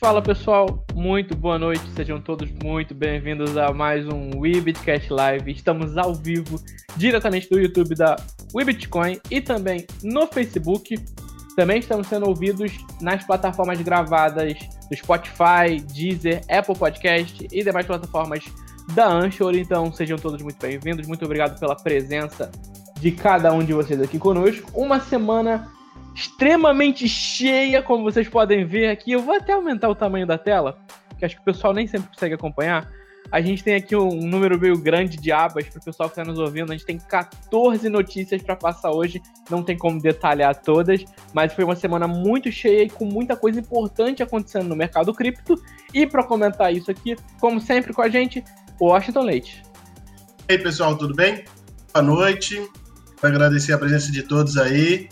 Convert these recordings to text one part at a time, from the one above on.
Fala pessoal, muito boa noite, sejam todos muito bem-vindos a mais um WeBitCast Live. Estamos ao vivo, diretamente do YouTube da WeBitcoin e também no Facebook. Também estamos sendo ouvidos nas plataformas gravadas do Spotify, Deezer, Apple Podcast e demais plataformas da Anchor. Então sejam todos muito bem-vindos, muito obrigado pela presença de cada um de vocês aqui conosco. Uma semana extremamente cheia, como vocês podem ver aqui. Eu vou até aumentar o tamanho da tela, que acho que o pessoal nem sempre consegue acompanhar. A gente tem aqui um número meio grande de abas para o pessoal que está nos ouvindo. A gente tem 14 notícias para passar hoje. Não tem como detalhar todas, mas foi uma semana muito cheia e com muita coisa importante acontecendo no mercado cripto. E para comentar isso aqui, como sempre com a gente, Washington Leite. E aí, pessoal, tudo bem? Boa noite. Quero agradecer a presença de todos aí.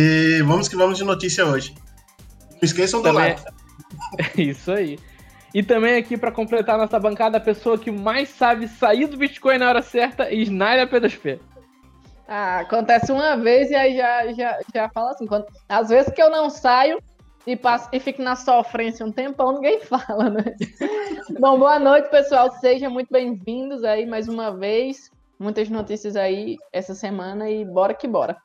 E vamos que vamos de notícia hoje. Não esqueçam do like. É isso aí. E também aqui para completar a nossa bancada, a pessoa que mais sabe sair do Bitcoin na hora certa, Snyder P2P. Ah, acontece uma vez e aí já, já, já fala assim. Quando, às vezes que eu não saio e, passo, e fico na sofrência um tempão, ninguém fala, né? Bom, boa noite, pessoal. Sejam muito bem-vindos aí mais uma vez. Muitas notícias aí essa semana e bora que bora.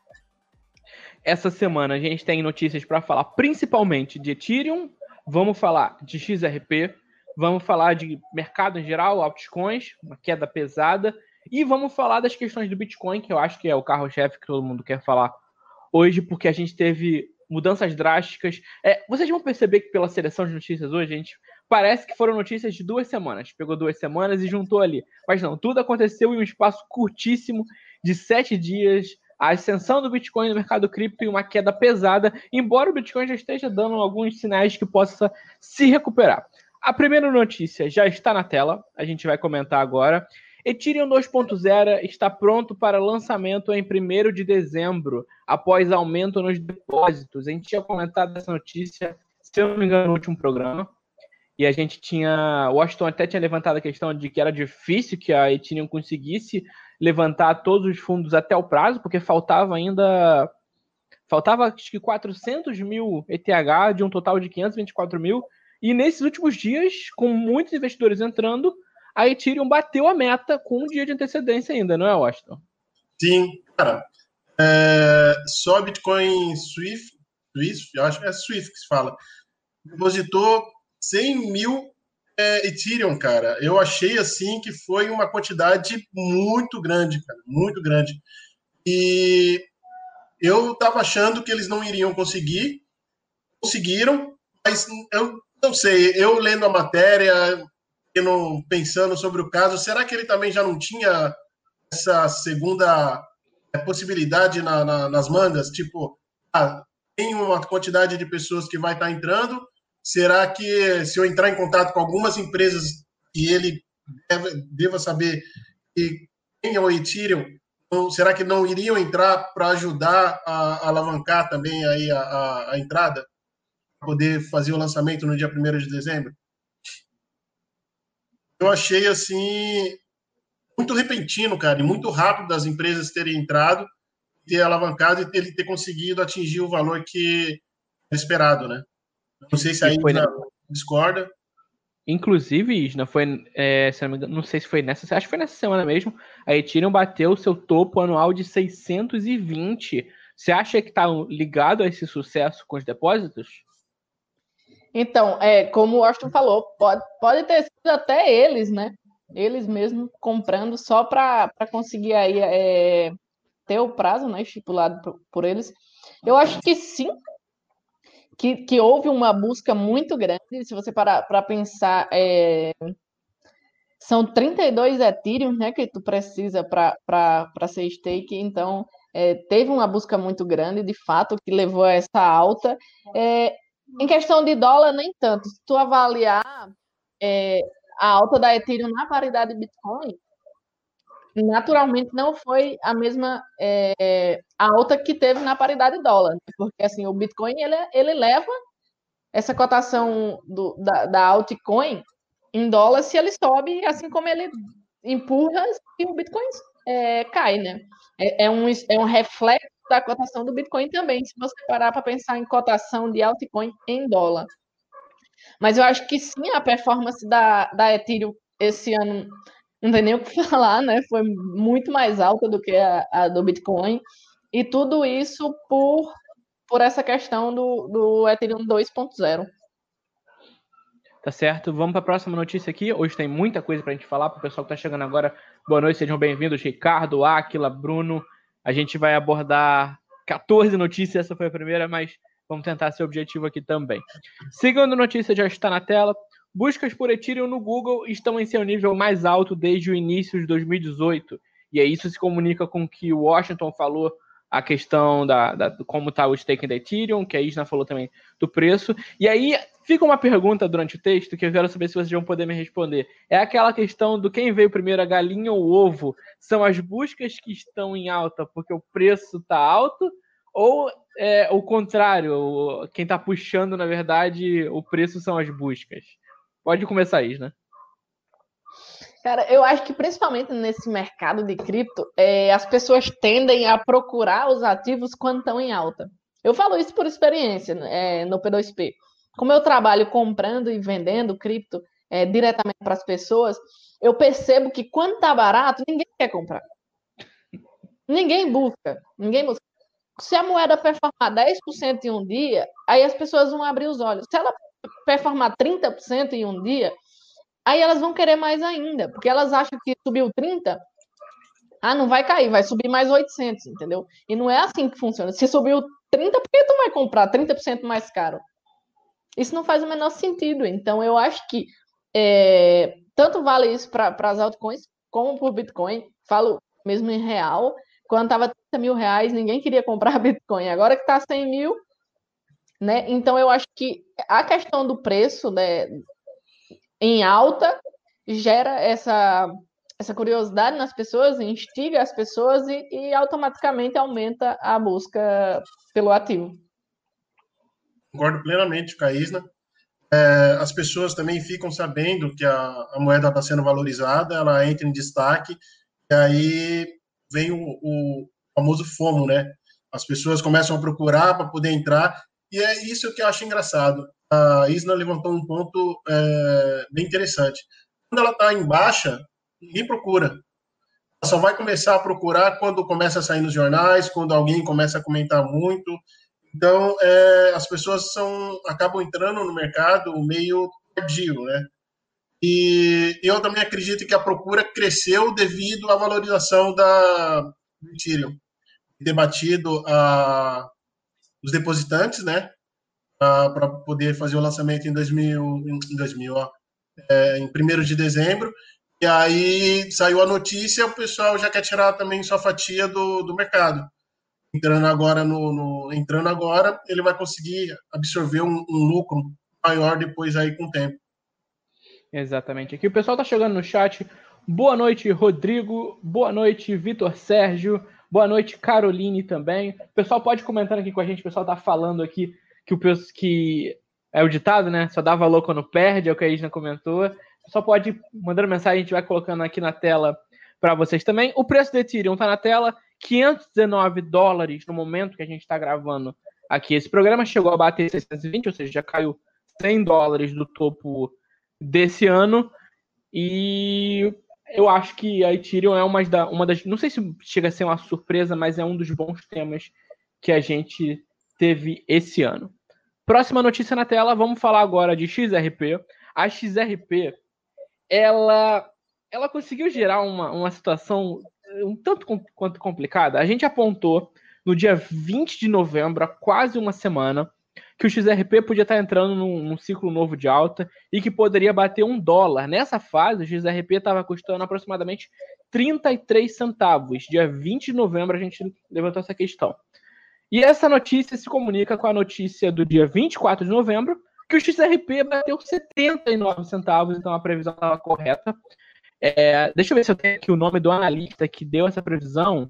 Essa semana a gente tem notícias para falar principalmente de Ethereum, vamos falar de XRP, vamos falar de mercado em geral, altcoins, uma queda pesada, e vamos falar das questões do Bitcoin, que eu acho que é o carro-chefe que todo mundo quer falar hoje, porque a gente teve mudanças drásticas. É, vocês vão perceber que pela seleção de notícias hoje, a gente parece que foram notícias de duas semanas. Pegou duas semanas e juntou ali. Mas não, tudo aconteceu em um espaço curtíssimo de sete dias a ascensão do Bitcoin no mercado cripto e uma queda pesada, embora o Bitcoin já esteja dando alguns sinais que possa se recuperar. A primeira notícia já está na tela, a gente vai comentar agora. Ethereum 2.0 está pronto para lançamento em 1 de dezembro, após aumento nos depósitos. A gente tinha comentado essa notícia, se eu não me engano, no último programa. E a gente tinha. O Washington até tinha levantado a questão de que era difícil que a Ethereum conseguisse levantar todos os fundos até o prazo, porque faltava ainda. Faltava acho que 400 mil ETH de um total de 524 mil. E nesses últimos dias, com muitos investidores entrando, a Ethereum bateu a meta com um dia de antecedência ainda, não é, Washington? Sim, cara. É, só Bitcoin Swift, Swift, eu acho que é Swift que se fala, depositou 100 mil é, Ethereum, cara, eu achei assim que foi uma quantidade muito grande, cara, muito grande. E eu tava achando que eles não iriam conseguir, conseguiram, mas eu não sei, eu lendo a matéria, pensando sobre o caso, será que ele também já não tinha essa segunda é, possibilidade na, na, nas mangas? Tipo, ah, tem uma quantidade de pessoas que vai estar tá entrando, Será que se eu entrar em contato com algumas empresas e ele deve, deva saber que quem é o Ethereum, então, será que não iriam entrar para ajudar a, a, alavancar também aí a, a, a entrada? Poder fazer o lançamento no dia 1 de dezembro? Eu achei assim muito repentino, cara, e muito rápido das empresas terem entrado, ter alavancado e ele ter conseguido atingir o valor que era esperado, né? Não sei se aí foi na... discorda. Inclusive, Isna, foi, é, se não, engano, não, sei se foi nessa, acho que foi nessa semana mesmo, a Ethereum bateu o seu topo anual de 620. Você acha que está ligado a esse sucesso com os depósitos? Então, é, como o Austin falou, pode, pode ter sido até eles, né? Eles mesmos comprando só para conseguir aí é, ter o prazo né, estipulado por, por eles. Eu acho que sim, que, que houve uma busca muito grande, se você parar para pensar, é, são 32 Ethereum né, que tu precisa para ser stake, então é, teve uma busca muito grande, de fato, que levou a essa alta. É, em questão de dólar, nem tanto. Se tu avaliar é, a alta da Ethereum na paridade Bitcoin, naturalmente não foi a mesma é, alta que teve na paridade dólar, né? porque assim o Bitcoin ele, ele leva essa cotação do, da, da altcoin em dólar se ele sobe, assim como ele empurra e o Bitcoin é, cai, né? É, é, um, é um reflexo da cotação do Bitcoin também, se você parar para pensar em cotação de altcoin em dólar. Mas eu acho que sim, a performance da, da Ethereum esse ano não tem nem o que falar, né? Foi muito mais alta do que a, a do Bitcoin. E tudo isso por, por essa questão do, do Ethereum 2.0. Tá certo? Vamos para a próxima notícia aqui. Hoje tem muita coisa para a gente falar. Para o pessoal que está chegando agora, boa noite, sejam bem-vindos. Ricardo, Aquila, Bruno. A gente vai abordar 14 notícias. Essa foi a primeira, mas vamos tentar ser objetivo aqui também. Segunda notícia já está na tela. Buscas por Ethereum no Google estão em seu nível mais alto desde o início de 2018. E aí isso se comunica com o que o Washington falou a questão da, da como está o staking da Ethereum, que a Isna falou também do preço. E aí fica uma pergunta durante o texto que eu quero saber se vocês vão poder me responder. É aquela questão do quem veio primeiro, a galinha ou o ovo? São as buscas que estão em alta porque o preço está alto? Ou é o contrário, quem está puxando, na verdade, o preço são as buscas? Pode começar, Isna. Cara, eu acho que principalmente nesse mercado de cripto, é, as pessoas tendem a procurar os ativos quando estão em alta. Eu falo isso por experiência é, no P2P. Como eu trabalho comprando e vendendo cripto é, diretamente para as pessoas, eu percebo que quando está barato, ninguém quer comprar. Ninguém busca. Ninguém busca. Se a moeda performar 10% em um dia, aí as pessoas vão abrir os olhos. Se ela performar 30% em um dia, Aí elas vão querer mais ainda, porque elas acham que subiu 30, ah, não vai cair, vai subir mais 800, entendeu? E não é assim que funciona. Se subiu 30, por que tu vai comprar 30% mais caro? Isso não faz o menor sentido. Então, eu acho que é, tanto vale isso para as altcoins como para o Bitcoin. Falo mesmo em real. Quando estava 30 mil reais, ninguém queria comprar Bitcoin. Agora que está 100 mil, né? Então, eu acho que a questão do preço, né, em alta gera essa, essa curiosidade nas pessoas, instiga as pessoas e, e automaticamente aumenta a busca pelo ativo. Concordo plenamente com a Isna. É, as pessoas também ficam sabendo que a, a moeda está sendo valorizada, ela entra em destaque, e aí vem o, o famoso FOMO, né? As pessoas começam a procurar para poder entrar, e é isso que eu acho engraçado a Isna levantou um ponto é, bem interessante. Quando ela está em baixa, ninguém procura. Ela só vai começar a procurar quando começa a sair nos jornais, quando alguém começa a comentar muito. Então, é, as pessoas são, acabam entrando no mercado meio tardio, né? E eu também acredito que a procura cresceu devido à valorização da do Ethereum. Debatido a, os depositantes, né? para poder fazer o lançamento em 2000, em 2000 ó, é, em 1 de dezembro. E aí saiu a notícia, o pessoal já quer tirar também sua fatia do, do mercado. Entrando agora no, no entrando agora, ele vai conseguir absorver um, um, lucro maior depois aí com o tempo. Exatamente. Aqui o pessoal tá chegando no chat. Boa noite, Rodrigo. Boa noite, Vitor Sérgio. Boa noite, Caroline também. O pessoal pode comentar aqui com a gente, o pessoal tá falando aqui que o que é o ditado, né? Só dá valor quando perde, é o que a Isna comentou. Só pode mandar mensagem, a gente vai colocando aqui na tela para vocês também. O preço do Ethereum está na tela, 519 dólares no momento que a gente está gravando aqui. Esse programa chegou a bater 620, ou seja, já caiu 100 dólares do topo desse ano. E eu acho que a Ethereum é uma, uma das. Não sei se chega a ser uma surpresa, mas é um dos bons temas que a gente teve esse ano. Próxima notícia na tela, vamos falar agora de XRP. A XRP, ela, ela conseguiu gerar uma, uma situação um tanto quanto complicada. A gente apontou no dia 20 de novembro, há quase uma semana, que o XRP podia estar entrando num, num, ciclo novo de alta e que poderia bater um dólar. Nessa fase, o XRP estava custando aproximadamente 33 centavos. Dia 20 de novembro, a gente levantou essa questão. E essa notícia se comunica com a notícia do dia 24 de novembro, que o XRP bateu 79 centavos, então a previsão estava correta. É, deixa eu ver se eu tenho aqui o nome do analista que deu essa previsão.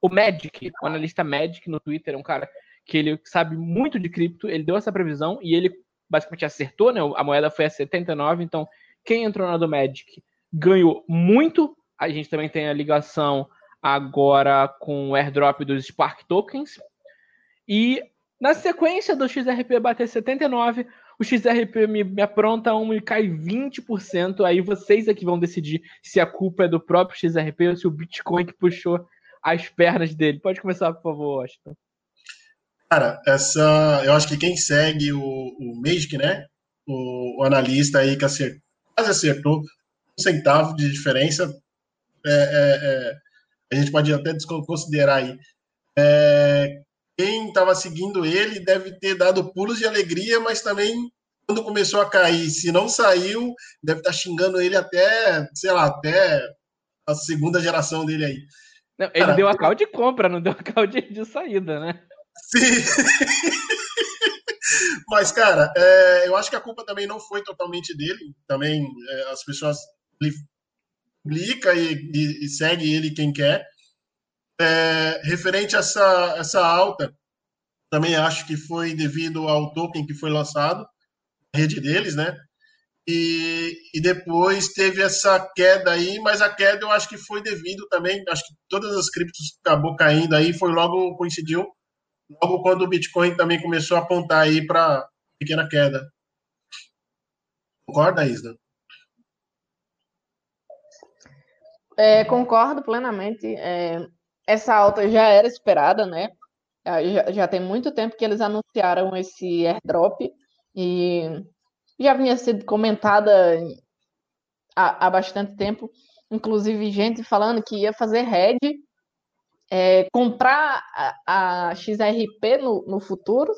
O Magic, o analista Magic no Twitter, um cara que ele sabe muito de cripto, ele deu essa previsão e ele basicamente acertou, né? A moeda foi a 79, então quem entrou na do Magic ganhou muito. A gente também tem a ligação agora com o airdrop dos Spark Tokens, e na sequência do XRP bater 79, o XRP me, me apronta um e cai 20%. Aí vocês é que vão decidir se a culpa é do próprio XRP ou se o Bitcoin que puxou as pernas dele. Pode começar, por favor, Washington. Cara, essa. Eu acho que quem segue o, o Magic, né? O, o analista aí que acertou, quase acertou um centavo de diferença. É, é, é, a gente pode até considerar aí. É, quem estava seguindo ele deve ter dado pulos de alegria, mas também quando começou a cair, se não saiu, deve estar tá xingando ele até, sei lá, até a segunda geração dele aí. Não, ele Cara, deu a cal de compra, não deu a cal de, de saída, né? Sim. Mas, cara, é, eu acho que a culpa também não foi totalmente dele. Também é, as pessoas publica e, e, e, segue ele quem quer. É, referente a essa, essa alta, também acho que foi devido ao token que foi lançado, a rede deles, né? E, e depois teve essa queda aí, mas a queda eu acho que foi devido também, acho que todas as criptos acabou caindo aí, foi logo coincidiu logo quando o Bitcoin também começou a apontar aí para pequena queda. Concorda, Isla? É, concordo plenamente. É, essa alta já era esperada, né? Já, já, tem muito tempo que eles anunciaram esse airdrop e já vinha sido comentada há, há bastante tempo, inclusive gente falando que ia fazer hedge é, comprar a, a, XRP no, no Futuros,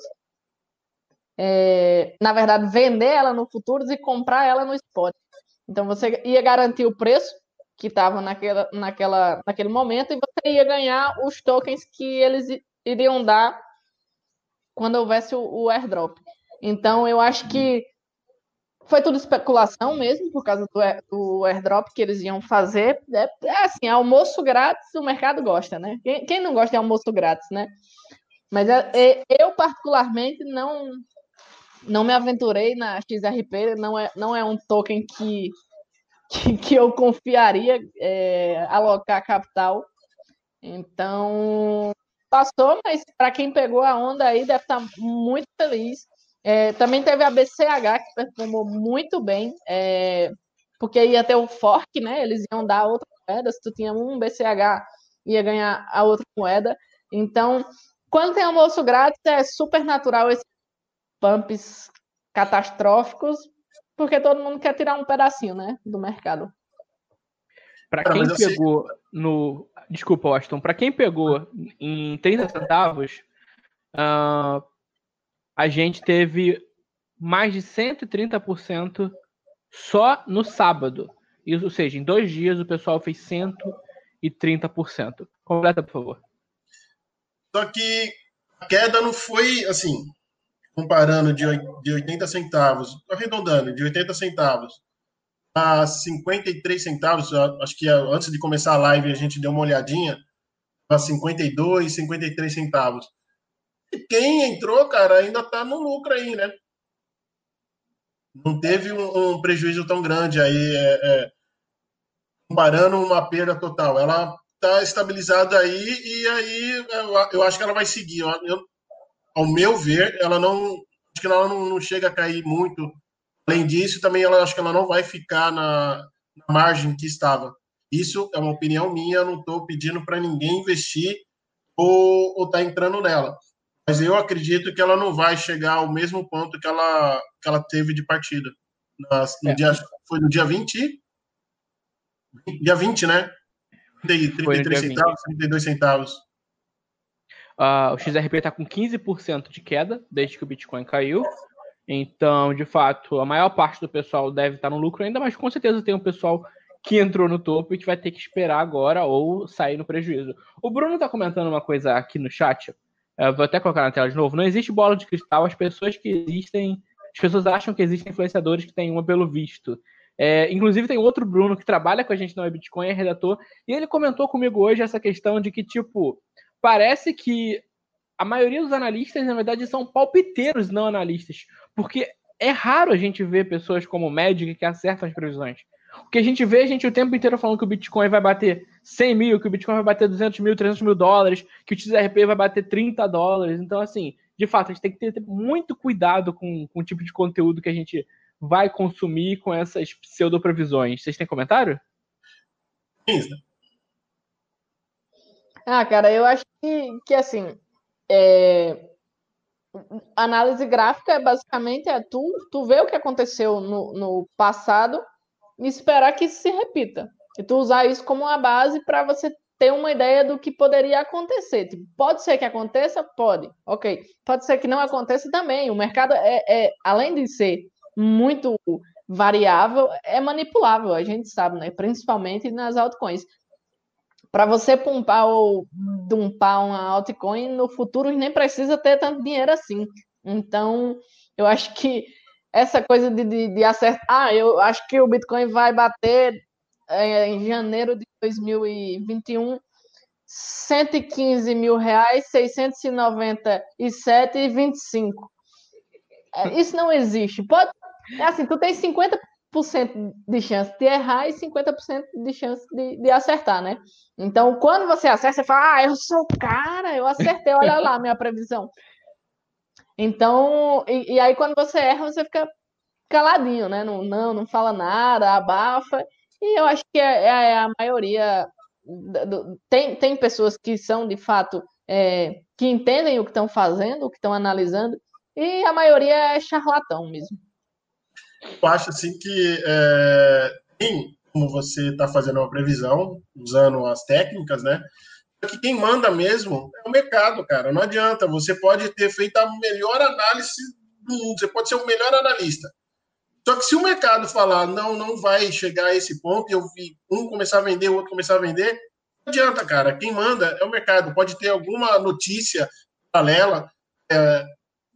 é, na verdade, vender ela no Futuros e comprar ela no Spot. Então, você ia garantir o preço que estava naquela, naquela, naquele momento e você ia ganhar os tokens que eles iriam dar quando houvesse o, o airdrop. Então, eu acho que foi tudo especulação mesmo, por causa do, do airdrop que eles iam fazer. É, é, assim, almoço grátis, o mercado gosta, né? Quem, quem não gosta de almoço grátis, né? Mas é, é, eu, particularmente, não não me aventurei na XRP, não é, não é um token que, que, que eu confiaria é, alocar capital. Então, passou, mas para quem pegou a onda aí deve estar muito feliz. É, também teve a BCH, que performou muito bem, é, porque ia ter o fork, né? Eles iam dar outra moeda. Se tu tinha um BCH, ia ganhar a outra moeda. Então, quando tem almoço grátis, é super natural esses pumps catastróficos, porque todo mundo quer tirar um pedacinho, né? Do mercado. Para quem pegou no. Desculpa, Austin. Para quem pegou em 30 centavos, uh, a gente teve mais de 130% só no sábado. Isso, ou seja, em dois dias o pessoal fez 130%. Completa, por favor. Só que a queda não foi assim, comparando de, de 80 centavos, arredondando, de 80 centavos a 53 centavos, acho que antes de começar a live a gente deu uma olhadinha, a 52, 53 centavos. E quem entrou, cara, ainda tá no lucro aí, né? Não teve um, um prejuízo tão grande aí, é, é, comparando uma perda total. Ela tá estabilizada aí e aí eu, eu acho que ela vai seguir. Eu, eu, ao meu ver, ela não acho que ela não, não, chega a cair muito. Além disso, também ela acho que ela não vai ficar na, na margem que estava. Isso é uma opinião minha, não estou pedindo para ninguém investir ou estar tá entrando nela mas eu acredito que ela não vai chegar ao mesmo ponto que ela, que ela teve de partida. no é. dia, foi no dia 20? Dia 20, né? 33 centavos, 32 centavos. Uh, o XRP está com 15% de queda desde que o Bitcoin caiu. Então, de fato, a maior parte do pessoal deve estar no lucro ainda, mas com certeza tem um pessoal que entrou no topo e que vai ter que esperar agora ou sair no prejuízo. O Bruno está comentando uma coisa aqui no chat eu vou até colocar na tela de novo. Não existe bola de cristal. As pessoas que existem. As pessoas acham que existem influenciadores que têm uma pelo visto. É, inclusive, tem outro Bruno que trabalha com a gente na Bitcoin, é redator, e ele comentou comigo hoje essa questão de que, tipo, parece que a maioria dos analistas, na verdade, são palpiteiros não analistas. Porque é raro a gente ver pessoas como o Magic que acertam as previsões. O que a gente vê, a gente o tempo inteiro falando que o Bitcoin vai bater 100 mil, que o Bitcoin vai bater 200 mil, 300 mil dólares, que o XRP vai bater 30 dólares. Então, assim, de fato, a gente tem que ter muito cuidado com, com o tipo de conteúdo que a gente vai consumir com essas pseudo-previsões. Vocês têm comentário? Ah, cara, eu acho que, que assim, é... análise gráfica é basicamente é tu, tu ver o que aconteceu no, no passado esperar que isso se repita. E tu usar isso como uma base para você ter uma ideia do que poderia acontecer. Tipo, pode ser que aconteça? Pode. Ok. Pode ser que não aconteça também. O mercado é, é além de ser muito variável, é manipulável, a gente sabe, né? Principalmente nas altcoins. Para você pumpar ou dumpar uma altcoin no futuro, nem precisa ter tanto dinheiro assim. Então, eu acho que essa coisa de, de, de acertar. Ah, eu acho que o Bitcoin vai bater é, em janeiro de 2021 115 mil reais, 697,25. É, isso não existe. Pode, é assim, tu tem 50% de chance de errar e 50% de chance de, de acertar, né? Então, quando você acerta, você fala, ah, eu sou o cara, eu acertei, olha lá a minha previsão. Então, e, e, aí quando você erra, você fica caladinho, né? Não, não, não fala nada, abafa. E eu acho que é, é a maioria. Do, tem, tem pessoas que são, de fato, é, que entendem o que estão fazendo, o que estão analisando, e a maioria é charlatão mesmo. Eu acho assim que é, tem como você está fazendo uma previsão, usando as técnicas, né? Que quem manda mesmo é o mercado, cara. Não adianta. Você pode ter feito a melhor análise do mundo, você pode ser o melhor analista. Só que se o mercado falar, não, não vai chegar a esse ponto, e eu vi um começar a vender, o outro começar a vender, não adianta, cara. Quem manda é o mercado. Pode ter alguma notícia paralela. É,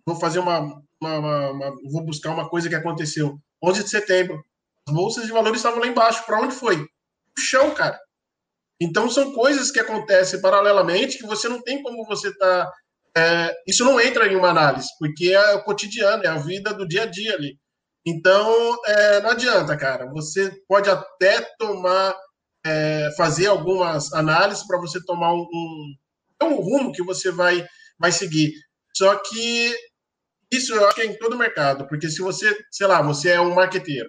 vou fazer uma, uma, uma, uma, Vou buscar uma coisa que aconteceu. 11 de setembro. As bolsas de valores estavam lá embaixo. Para onde foi? O chão, cara. Então, são coisas que acontecem paralelamente que você não tem como você tá. É, isso não entra em uma análise, porque é o cotidiano, é a vida do dia a dia ali. Então, é, não adianta, cara. Você pode até tomar, é, fazer algumas análises para você tomar um, um, um, rumo que você vai, vai seguir. Só que isso eu acho que é em todo mercado, porque se você, sei lá, você é um marqueteiro,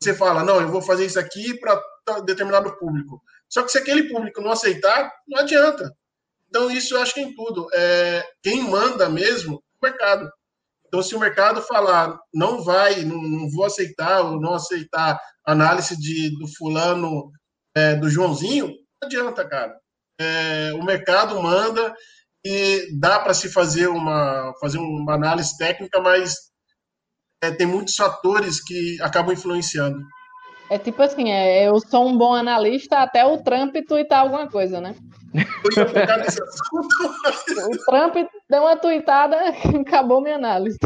você fala, não, eu vou fazer isso aqui para determinado público. Só que se aquele público não aceitar, não adianta. Então, isso eu acho que é em tudo. É, quem manda mesmo é o mercado. Então, se o mercado falar, não vai, não, não vou aceitar, ou não aceitar análise de, do fulano, é, do Joãozinho, não adianta, cara. É, o mercado manda e dá para se fazer uma, fazer uma análise técnica, mas é, tem muitos fatores que acabam influenciando. É tipo assim, é, eu sou um bom analista até o Trump tuitar alguma coisa, né? o Trump deu uma tuitada, acabou minha análise.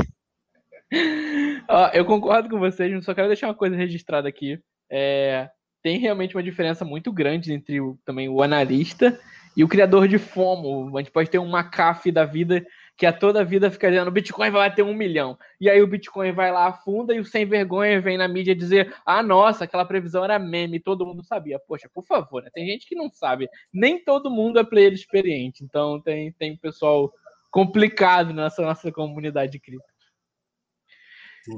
Ó, eu concordo com vocês, mas só quero deixar uma coisa registrada aqui. É, tem realmente uma diferença muito grande entre o, também o analista e o criador de FOMO. A gente pode ter um McAfee da vida que a toda vida fica dizendo o Bitcoin vai bater um milhão. E aí o Bitcoin vai lá, afunda e o sem vergonha vem na mídia dizer: ah, nossa, aquela previsão era meme, todo mundo sabia. Poxa, por favor, né? tem gente que não sabe. Nem todo mundo é player experiente. Então tem, tem pessoal complicado nessa nossa comunidade de cripto.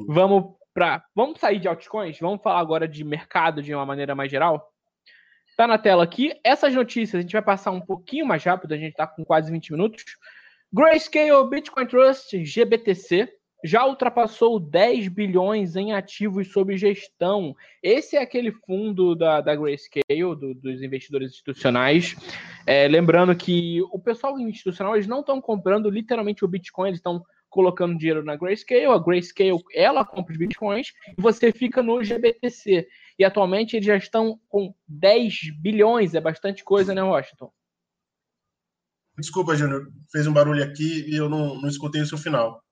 Vamos para. Vamos sair de altcoins? Vamos falar agora de mercado de uma maneira mais geral? Tá na tela aqui. Essas notícias a gente vai passar um pouquinho mais rápido, a gente tá com quase 20 minutos. Grayscale Bitcoin Trust, GBTC, já ultrapassou 10 bilhões em ativos sob gestão. Esse é aquele fundo da, da Grayscale, do, dos investidores institucionais. É, lembrando que o pessoal institucional eles não estão comprando literalmente o Bitcoin, eles estão colocando dinheiro na Grayscale. A Grayscale ela compra os Bitcoins e você fica no GBTC. E atualmente eles já estão com 10 bilhões, é bastante coisa, né, Washington? Desculpa, Júnior, fez um barulho aqui e eu não, não escutei o seu final.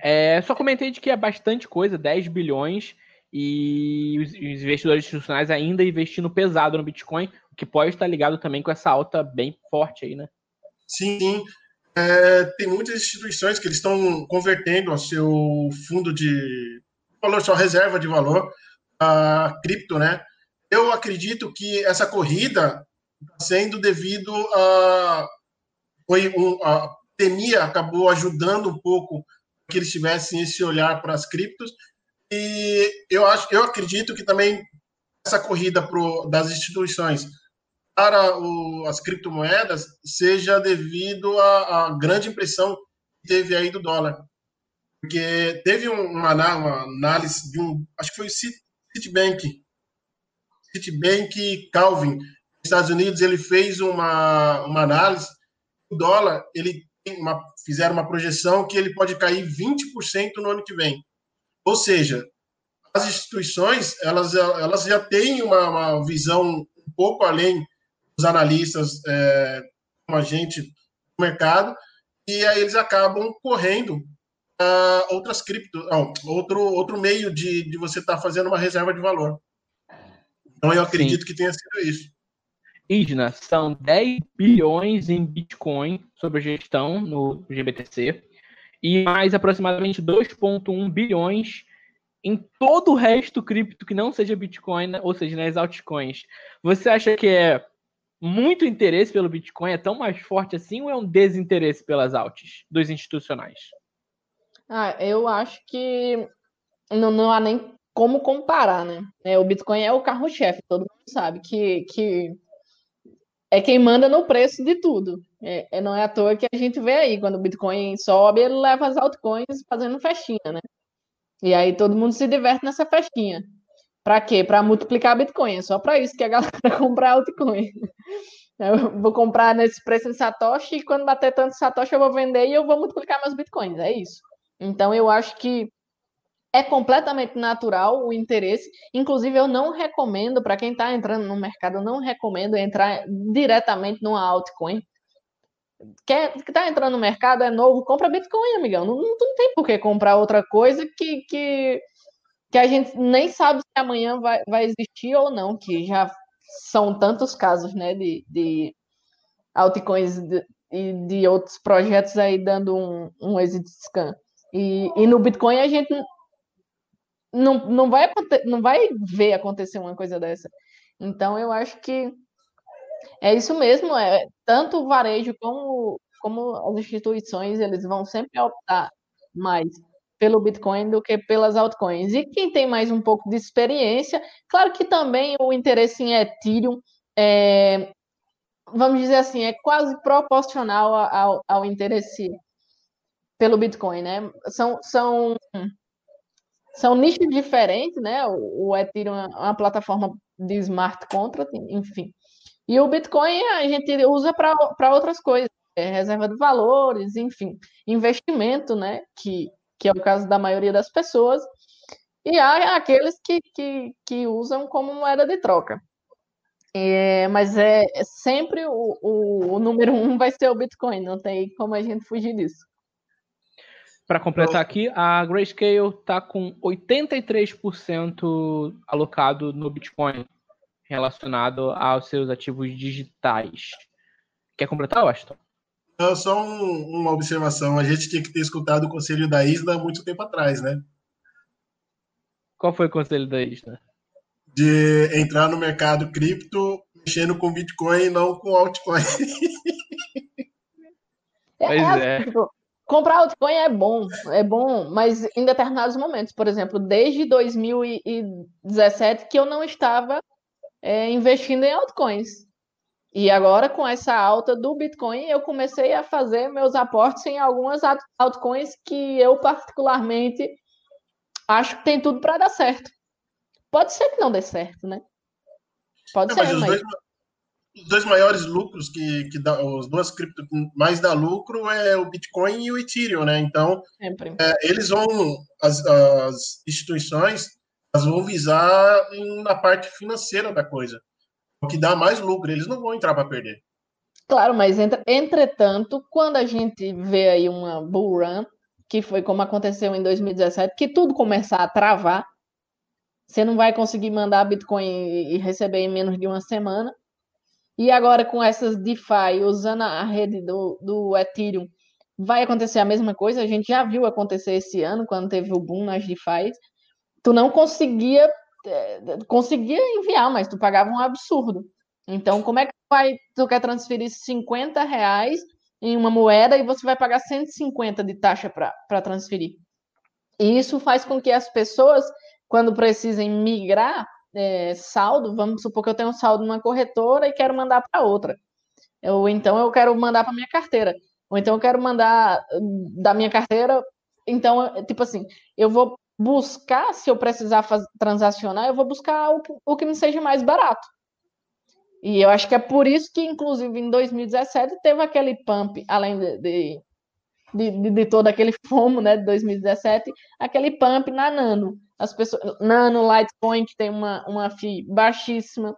É, só comentei de que é bastante coisa, 10 bilhões, e os investidores institucionais ainda investindo pesado no Bitcoin, o que pode estar ligado também com essa alta bem forte aí, né? Sim, sim. É, tem muitas instituições que eles estão convertendo ao seu fundo de valor, sua reserva de valor, a cripto, né? Eu acredito que essa corrida sendo devido a foi um, a, pandemia acabou ajudando um pouco que eles tivessem esse olhar para as criptos. E eu acho, eu acredito que também essa corrida pro, das instituições para o, as criptomoedas seja devido à, grande impressão que teve aí do dólar. Porque teve uma, uma análise de um, acho que foi o Citibank, Citibank Calvin, Estados Unidos, ele fez uma, uma análise, o dólar, ele uma, fizeram uma projeção que ele pode cair 20% no ano que vem. Ou seja, as instituições, elas, elas já têm uma, uma visão um pouco além os analistas, é, como a gente, do mercado, e aí eles acabam correndo uh, outras criptos, não, outro, outro meio de, de você estar tá fazendo uma reserva de valor. Então eu acredito Sim. que tenha sido isso. Isna, são 10 bilhões em Bitcoin sobre gestão no GBTC e mais aproximadamente 2,1 bilhões em todo o resto cripto que não seja Bitcoin, ou seja, nas altcoins. Você acha que é muito interesse pelo Bitcoin é tão mais forte assim ou é um desinteresse pelas altas dos institucionais? Ah, eu acho que não, não há nem como comparar, né? É, o Bitcoin é o carro-chefe, todo mundo sabe que, que é quem manda no preço de tudo. É, é, não é à toa que a gente vê aí, quando o Bitcoin sobe, ele leva as altcoins fazendo festinha, né? E aí todo mundo se diverte nessa festinha. Para quê? Para multiplicar Bitcoin. É só para isso que a galera compra altcoin. Eu vou comprar nesse preço em Satoshi e quando bater tanto Satoshi eu vou vender e eu vou multiplicar meus Bitcoins. É isso. Então eu acho que é completamente natural o interesse. Inclusive, eu não recomendo, para quem está entrando no mercado, eu não recomendo entrar diretamente numa altcoin. Quem está entrando no mercado é novo, compra Bitcoin, amigão. Não, não, não tem por que comprar outra coisa que, que que a gente nem sabe se amanhã vai, vai existir ou não, que já são tantos casos, né, de, de altcoins e de, de, outros projetos aí dando um, um exit scan. E, e no Bitcoin a gente não, não, vai, não vai ver acontecer uma coisa dessa. Então eu acho que é isso mesmo, é tanto o varejo como, como as instituições, eles vão sempre optar mais pelo Bitcoin do que pelas altcoins. E quem tem mais um pouco de experiência, claro que também o interesse em Ethereum é, vamos dizer assim, é quase proporcional ao, ao interesse pelo Bitcoin, né? São, são, são nichos diferentes, né? O, Ethereum é uma plataforma de smart contract, enfim. E o Bitcoin a gente usa para outras coisas, é reserva de valores, enfim, investimento, né? Que que é o caso da maioria das pessoas, e há aqueles que, que, que usam como moeda de troca. É, mas é, é sempre o, o, o, número um vai ser o Bitcoin, não tem como a gente fugir disso. Para completar aqui, a Grayscale está com 83% alocado no Bitcoin, relacionado aos seus ativos digitais. Quer completar, Washington? Não, só um, uma observação. A gente tinha que ter escutado o conselho da Isla há muito tempo atrás, né? Qual foi o conselho da Isla? De entrar no mercado cripto mexendo com Bitcoin e não com altcoin. É, pois é. é. Tipo, comprar altcoin é bom, é bom, mas em determinados momentos, por exemplo, desde 2017 que eu não estava é, investindo em altcoins. E agora, com essa alta do Bitcoin, eu comecei a fazer meus aportes em algumas altcoins que eu, particularmente, acho que tem tudo para dar certo. Pode ser que não dê certo, né? Pode ser, mas... Mas... Dois, os dois maiores lucros que, que dá, os duas cripto mais dá lucro é o Bitcoin e o Ethereum, né? Então, é, eles vão, as, as instituições, elas vão visar na parte financeira da coisa o que dá mais lucro, eles não vão entrar para perder. Claro, mas entretanto, quando a gente vê aí uma bull run, que foi como aconteceu em 2017, que tudo começar a travar, você não vai conseguir mandar Bitcoin e receber em menos de uma semana. E agora com essas DeFi, usando a rede do, do Ethereum, vai acontecer a mesma coisa. A gente já viu acontecer esse ano, quando teve o boom nas DeFi. Tu não conseguia é, conseguia enviar, mas tu pagava um absurdo. Então, como é que vai, tu quer transferir 50 reais em uma moeda e você vai pagar 150 de taxa para transferir. E isso faz com que as pessoas, quando precisem migrar é, saldo, vamos supor que eu tenho um saldo numa corretora e quero mandar para outra. Ou então eu quero mandar para minha carteira. Ou então eu quero mandar da minha carteira. Então, tipo assim, eu vou buscar, se eu precisar transacionar, eu vou buscar o, o que me seja mais barato. E eu acho que é por isso que, inclusive, em 2017 teve aquele pump, além de, de, de, de todo aquele fomo né, de 2017, aquele pump na Nano. As pessoas, Nano, Litecoin, que tem uma, uma FII baixíssima,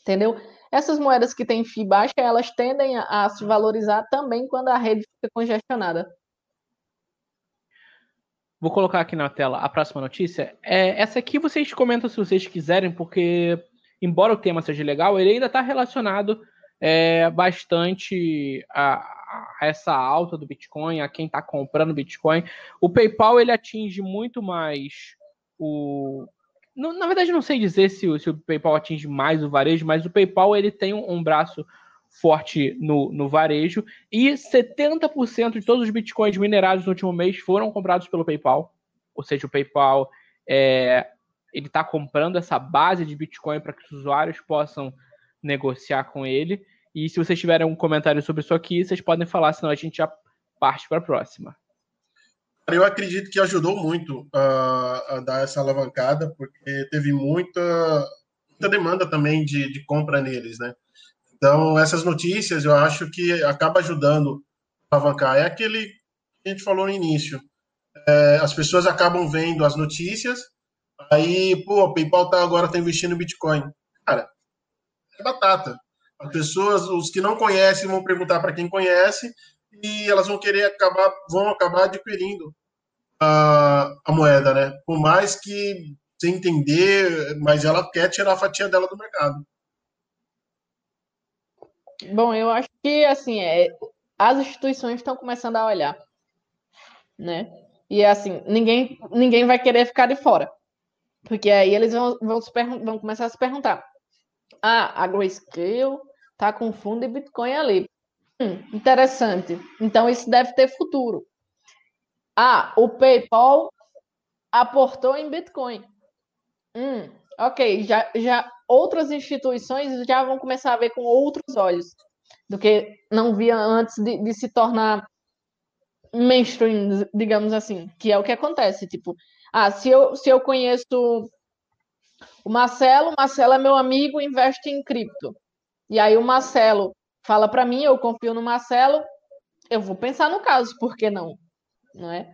entendeu? Essas moedas que têm FII baixa, elas tendem a, a se valorizar também quando a rede fica congestionada. Vou colocar aqui na tela a próxima notícia. É, essa aqui vocês comentam se vocês quiserem, porque, embora o tema seja legal, ele ainda está relacionado é, bastante a, a, essa alta do Bitcoin, a quem está comprando Bitcoin. O PayPal ele atinge muito mais o. Na verdade, não sei dizer se, se o PayPal atinge mais o varejo, mas o PayPal ele tem um, um braço forte no, no varejo e 70% de todos os bitcoins minerados no último mês foram comprados pelo PayPal. Ou seja, o PayPal é, ele está comprando essa base de Bitcoin para que os usuários possam negociar com ele. E se vocês tiverem um comentário sobre isso aqui, vocês podem falar, senão a gente já parte para a próxima. Eu acredito que ajudou muito a, a dar essa alavancada, porque teve muita, muita demanda também de, de compra neles, né? Então, essas notícias eu acho que acaba ajudando a alavancar. É aquele que a gente falou no início. É, as pessoas acabam vendo as notícias, aí, pô, o PayPal tá, agora está investindo em Bitcoin. Cara, é batata. As pessoas, os que não conhecem, vão perguntar para quem conhece e elas vão querer acabar, vão acabar adquirindo a, a moeda, né? Por mais que sem entender, mas ela quer tirar a fatia dela do mercado. Bom, eu acho que assim, é, as instituições estão começando a olhar, né? E assim, ninguém, ninguém vai querer ficar de fora. Porque aí eles vão, vão, vão começar a se perguntar: ah, a Grayscale tá com fundo de Bitcoin ali. Hum, interessante. Então isso deve ter futuro. Ah, o PayPal aportou em Bitcoin. Hum, ok, já, já outras instituições já vão começar a ver com outros olhos do que não via antes de, de se tornar mainstream, digamos assim, que é o que acontece, tipo, ah, se eu, se eu conheço o Marcelo, o Marcelo é meu amigo, investe em cripto. E aí o Marcelo fala para mim, eu confio no Marcelo, eu vou pensar no caso, por que não? Não é?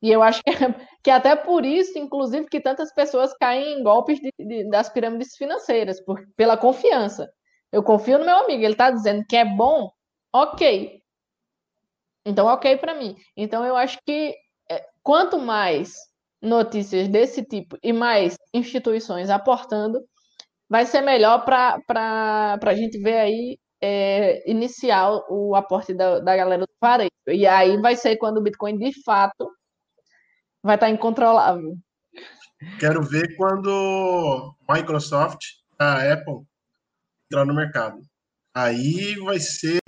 E eu acho que, que até por isso, inclusive, que tantas pessoas caem em golpes de, de, das pirâmides financeiras, por, pela confiança. Eu confio no meu amigo, ele está dizendo que é bom, ok. Então, ok para mim. Então, eu acho que é, quanto mais notícias desse tipo e mais instituições aportando, vai ser melhor para a gente ver aí é, iniciar o aporte da, da galera do varejo. E aí vai ser quando o Bitcoin de fato vai estar incontrolável. Quero ver quando Microsoft, a Apple, entrar no mercado. Aí vai ser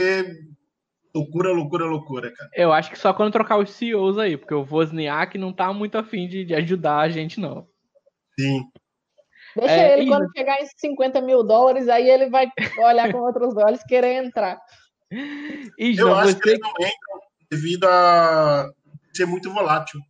loucura, loucura, loucura, cara. Eu acho que só quando trocar os CEOs aí, porque o Wozniak não tá muito afim de, de ajudar a gente, não. Sim. Deixa é, ele, quando chegar em 50 mil dólares, aí ele vai olhar com outros olhos querer entrar. Isla, Eu acho você... que eles não entram devido a ser muito volátil.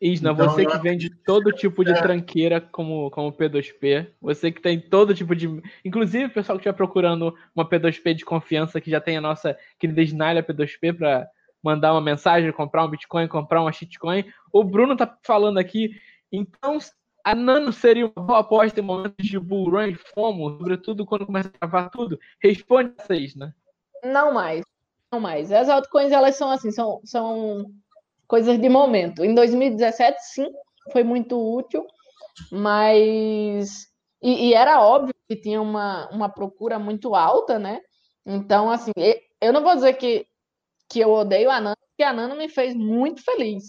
Isna, então, você que vende todo tipo de é. tranqueira como, como P2P, você que tem todo tipo de. Inclusive, o pessoal que estiver procurando uma P2P de confiança que já tem a nossa querida Snyder P2P para mandar uma mensagem, comprar um Bitcoin, comprar uma shitcoin. O Bruno tá falando aqui. Então, a Nano seria uma boa aposta em momentos de bull run e fomo, sobretudo quando começa a travar tudo? Responde vocês, né? Não mais. Não mais. As altcoins, elas são assim, são, são coisas de momento. Em 2017, sim, foi muito útil, mas. E, e, era óbvio que tinha uma, uma procura muito alta, né? Então, assim, eu não vou dizer que, que eu odeio a Nano, porque a Nano me fez muito feliz.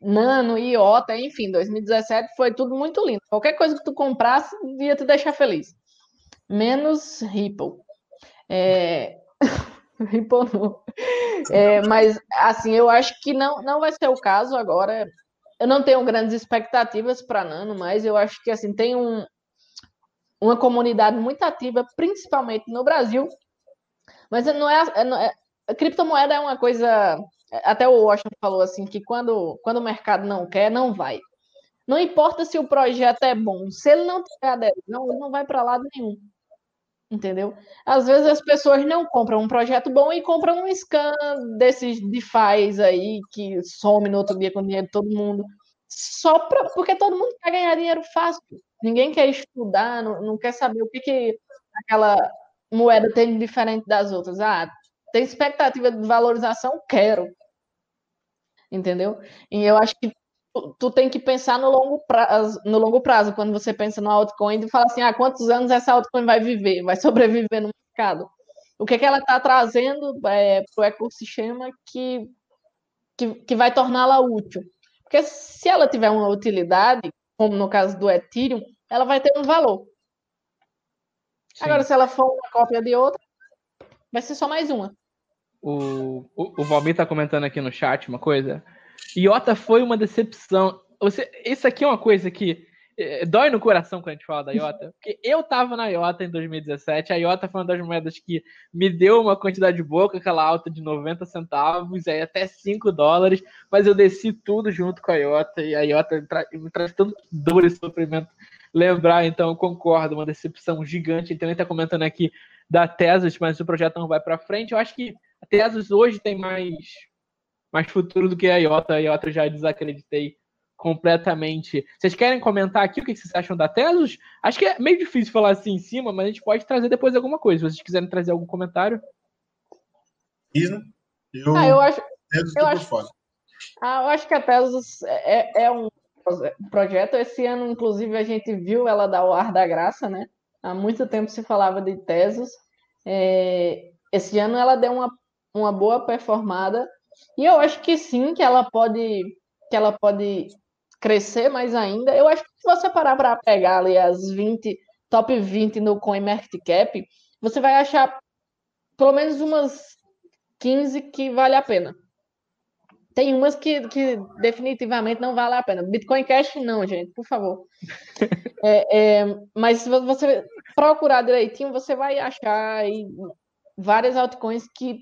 Nano, Iota, enfim, 2017 foi tudo muito lindo. Qualquer coisa que tu comprasse, ia te deixar feliz. Menos Ripple. É... Riponou. É, mas, assim, eu acho que não, não vai ser o caso agora. Eu não tenho grandes expectativas para Nano, mas eu acho que, assim, tem um, uma comunidade muito ativa, principalmente no Brasil. Mas não é, não é a criptomoeda é uma coisa. Até o Washington falou assim que quando, quando o mercado não quer, não vai. Não importa se o projeto é bom, se ele não tiver adesão, ele não vai para lado nenhum. Entendeu? Às vezes as pessoas não compram um projeto bom e compram um scan desses DeFi aí que some no outro dia com o dinheiro de todo mundo. Só pra, porque todo mundo quer ganhar dinheiro fácil. Ninguém quer estudar, não, não quer saber o que, que aquela moeda tem de diferente das outras. Ah, tem expectativa de valorização? Quero. Entendeu? E eu acho que tu, tu tem que pensar no longo, prazo, no longo prazo, quando você pensa no altcoin, e fala assim, ah, quantos anos essa altcoin vai viver, vai sobreviver no mercado? O que, que ela está trazendo é, para o ecossistema que, que, que vai torná-la útil? Porque se ela tiver uma utilidade, como no caso do Ethereum, ela vai ter um valor. Sim. Agora, se ela for uma cópia de outra, vai ser só mais uma. O, o, o Valmir tá comentando aqui no chat uma coisa. Iota foi uma decepção. Você, isso aqui é uma coisa que é, dói no coração quando a gente fala da Iota, porque eu tava na Iota em 2017, a Iota foi uma das moedas que me deu uma quantidade boa, com aquela alta de 90 centavos, aí até 5 dólares, mas eu desci tudo junto com a Iota, e a Iota me traz tanto dor e sofrimento lembrar, então eu concordo, uma decepção gigante, então ele tá comentando aqui da Tesos, mas o projeto não vai para frente, eu acho que a Tesos hoje tem mais, mais futuro do que a Iota, a Iota eu já desacreditei completamente. Vocês querem comentar aqui o que vocês acham da Tesos? Acho que é meio difícil falar assim em cima, mas a gente pode trazer depois alguma coisa. Se vocês quiserem trazer algum comentário. Isso. Eu, ah, eu acho. eu acho, ah, eu acho que a Tesos é, é um projeto. Esse ano, inclusive, a gente viu ela dar o ar da graça, né? Há muito tempo se falava de Tesos. É, esse ano ela deu uma, uma boa performada. E eu acho que sim, que ela pode que ela pode crescer mais ainda. Eu acho que se você parar para pegar ali as 20, top 20 no CoinMarketCap, você vai achar pelo menos umas 15 que vale a pena. Tem umas que, que definitivamente não vale a pena. Bitcoin Cash não, gente, por favor. É, é, mas se você procurar direitinho, você vai achar aí várias altcoins que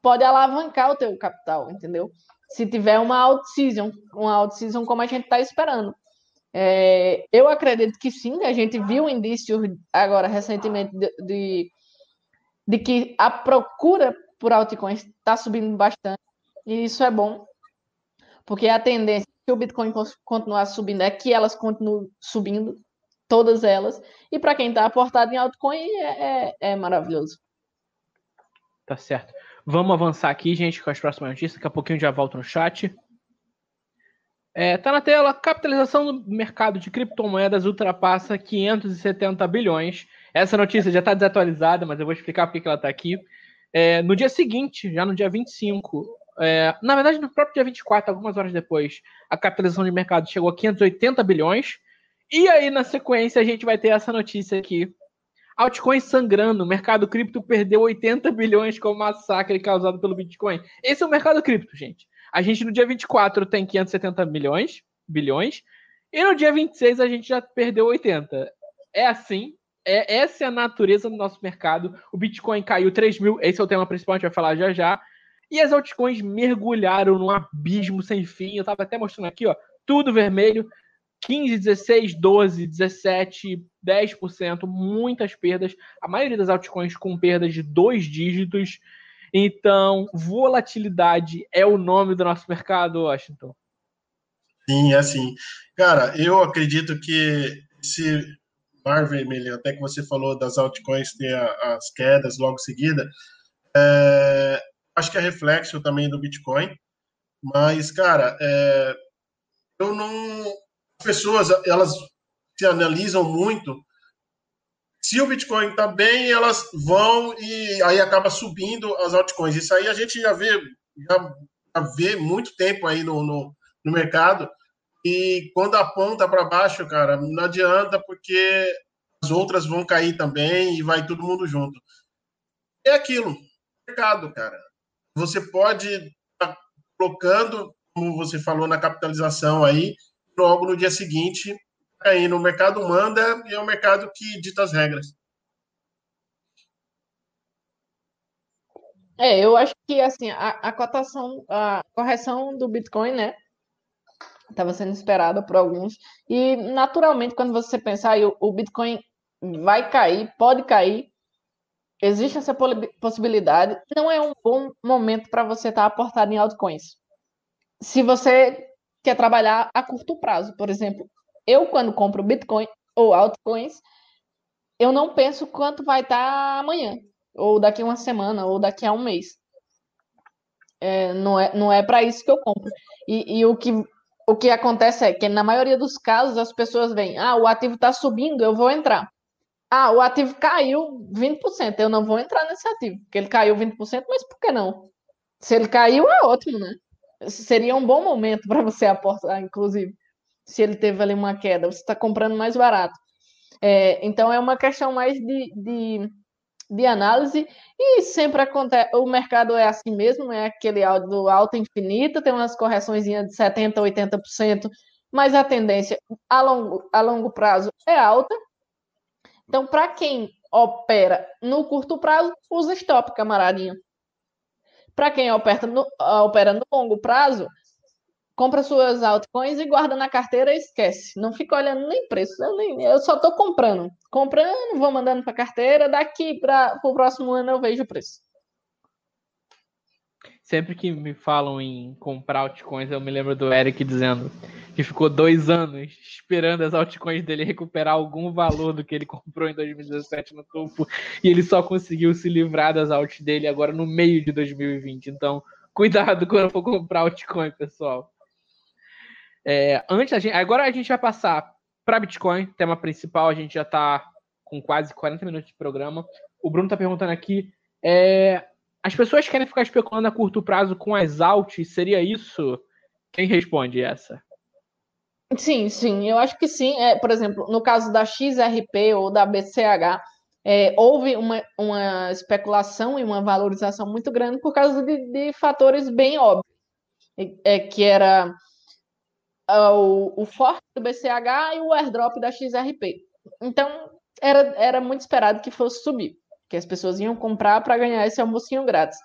pode alavancar o teu capital, entendeu? se tiver uma out-season, uma out-season como a gente está esperando. É, eu acredito que sim, a gente viu indícios agora recentemente de, de, de que a procura por altcoins está subindo bastante, e isso é bom, porque a tendência se o Bitcoin continuar subindo é que elas continuem subindo, todas elas, e para quem está aportado em altcoin é, é, é maravilhoso. Tá certo. Vamos avançar aqui, gente, com as próximas notícias. Daqui a pouquinho já volto no chat. É, tá na tela, capitalização do mercado de criptomoedas ultrapassa 570 bilhões. Essa notícia já está desatualizada, mas eu vou explicar porque que ela está aqui. É, no dia seguinte, já no dia 25, é, na verdade no próprio dia 24, algumas horas depois, a capitalização de mercado chegou a 580 bilhões. E aí, na sequência, a gente vai ter essa notícia aqui Altcoins sangrando, o mercado cripto perdeu 80 bilhões com o massacre causado pelo Bitcoin. Esse é o mercado cripto, gente. A gente no dia 24 tem 570 milhões, bilhões, e no dia 26 a gente já perdeu 80. É assim, é, essa é a natureza do nosso mercado. O Bitcoin caiu 3 mil, esse é o tema principal, a gente vai falar já já. E as altcoins mergulharam num abismo sem fim. Eu tava até mostrando aqui, ó, tudo vermelho. 15, 16, 12, 17, 10%, muitas perdas. A maioria das altcoins com perdas de dois dígitos. Então, volatilidade é o nome do nosso mercado, Washington. Sim, é assim. Cara, eu acredito que esse mar vermelho, até que você falou das altcoins ter as quedas logo seguida, é, acho que é reflexo também do Bitcoin. Mas, cara, é, eu não pessoas elas se analisam muito. Se o Bitcoin está bem, elas vão e aí acaba subindo as altcoins. Isso aí a gente já vê, já, já vê muito tempo aí no, no, no mercado. E quando aponta para baixo, cara, não adianta porque as outras vão cair também e vai todo mundo junto. É aquilo. mercado, cara. Você pode estar tá colocando, como você falou, na capitalização aí, logo no dia seguinte, aí no mercado manda e é o mercado que dita as regras. É, eu acho que assim, a, a cotação, a correção do Bitcoin, né? Estava sendo esperada por alguns. E naturalmente, quando você pensar, o, o Bitcoin vai cair, pode cair, existe essa possibilidade. Não é um bom momento para você estar tá aportado em altcoins. Se você quer trabalhar a curto prazo, por exemplo, eu quando compro Bitcoin ou altcoins, eu não penso quanto vai estar tá amanhã ou daqui a uma semana, ou daqui a um mês. É, não é, não é para isso que eu compro. E, e, o, que, o que acontece é que, na maioria dos casos, as pessoas veem: ah, o ativo está subindo, eu vou entrar. Ah, o ativo caiu 20%, eu não vou entrar nesse ativo, porque ele caiu 20%, mas por que não? Se ele caiu, é ótimo, né? Seria um bom momento para você aportar, inclusive, se ele teve ali uma queda, você está comprando mais barato. É, então, é uma questão mais de, de de análise e sempre acontece, o mercado é assim mesmo, é aquele do alto infinito, tem umas correções de 70%, 80%, mas a tendência a longo, a longo prazo é alta. Então, para quem opera no curto prazo, usa stop, camaradinha. Para quem opera no, opera no longo prazo, compra suas altcoins e guarda na carteira e esquece. Não fica olhando nem preço. Eu, nem, eu só estou comprando. Comprando, vou mandando para carteira. Daqui para o próximo ano eu vejo o preço. Sempre que me falam em comprar altcoins, eu me lembro do Eric dizendo que ficou dois anos esperando as altcoins dele recuperar algum valor do que ele comprou em 2017 no topo e ele só conseguiu se livrar das alts dele agora no meio de 2020. Então, cuidado quando for comprar altcoin, pessoal. É, antes a gente, agora a gente vai passar para Bitcoin, tema principal. A gente já está com quase 40 minutos de programa. O Bruno está perguntando aqui: é, as pessoas querem ficar especulando a curto prazo com as alts? Seria isso? Quem responde essa? Sim, sim, eu acho que sim. É, por exemplo, no caso da XRP ou da BCH, é, houve uma, uma especulação e uma valorização muito grande por causa de, de fatores bem óbvios, é, que era o, o forte do BCH e o airdrop da XRP. Então, era, era muito esperado que fosse subir, que as pessoas iam comprar para ganhar esse almocinho grátis.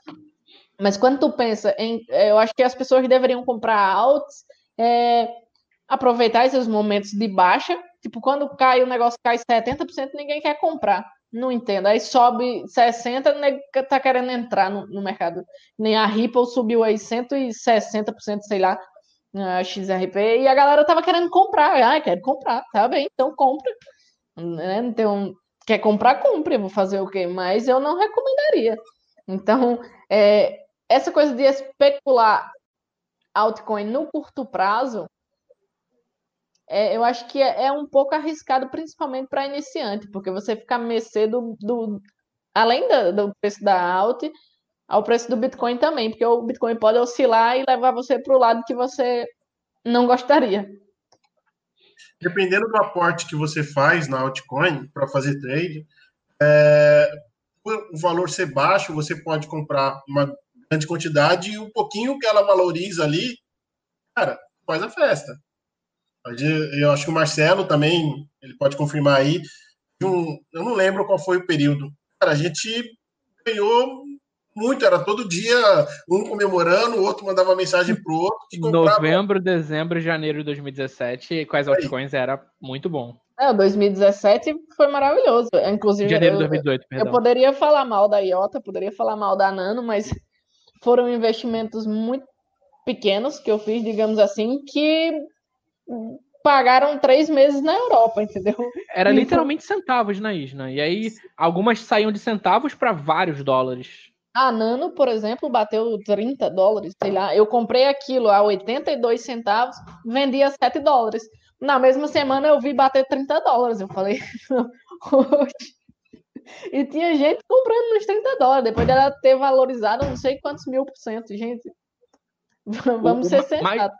Mas quando tu pensa em. É, eu acho que as pessoas deveriam comprar altos, é, aproveitar esses momentos de baixa. Tipo, quando cai o negócio cai 70%, ninguém quer comprar. Não entendo. Aí sobe 60%, ninguém tá querendo entrar no, no mercado. Nem a Ripple subiu aí 160%, sei lá, a XRP, e a galera tava querendo comprar. Ah, quero comprar, tá bem, então compra. Né? Então, quer comprar, compre, vou fazer o quê? Mas eu não recomendaria. Então, é, essa coisa de especular altcoin no curto prazo, é, eu acho que é, é, um pouco arriscado, principalmente para iniciante, porque você fica mercê do, do além do preço da alt, ao preço do Bitcoin também, porque o Bitcoin pode oscilar e levar você para o lado que você não gostaria. Dependendo do aporte que você faz na altcoin para fazer trade, é, o valor ser baixo, você pode comprar uma grande quantidade e um pouquinho que ela valoriza ali, cara, faz a festa. Eu acho que o Marcelo também, ele pode confirmar aí. Um, eu não lembro qual foi o período. Cara, a gente ganhou muito, era todo dia um comemorando, o outro mandava mensagem pro outro. Comprava... Novembro, dezembro, janeiro de 2017, quais altcoins era muito bom. É, 2017 foi maravilhoso. Inclusive, janeiro de 2018, perdão. Eu poderia falar mal da IOTA, poderia falar mal da Nano, mas foram investimentos muito pequenos que eu fiz, digamos assim, que pagaram três meses na Europa, entendeu? Era literalmente centavos na Isna. E aí, algumas saíam de centavos para vários dólares. A Nano, por exemplo, bateu 30 dólares, sei lá. Eu comprei aquilo a 82 centavos, vendi a 7 dólares. Na mesma semana eu vi bater 30 dólares. Eu falei, e tinha gente comprando nos 30 dólares, depois dela ter valorizado não sei quantos mil por cento, gente. Vamos o, ser sensatos. Mais,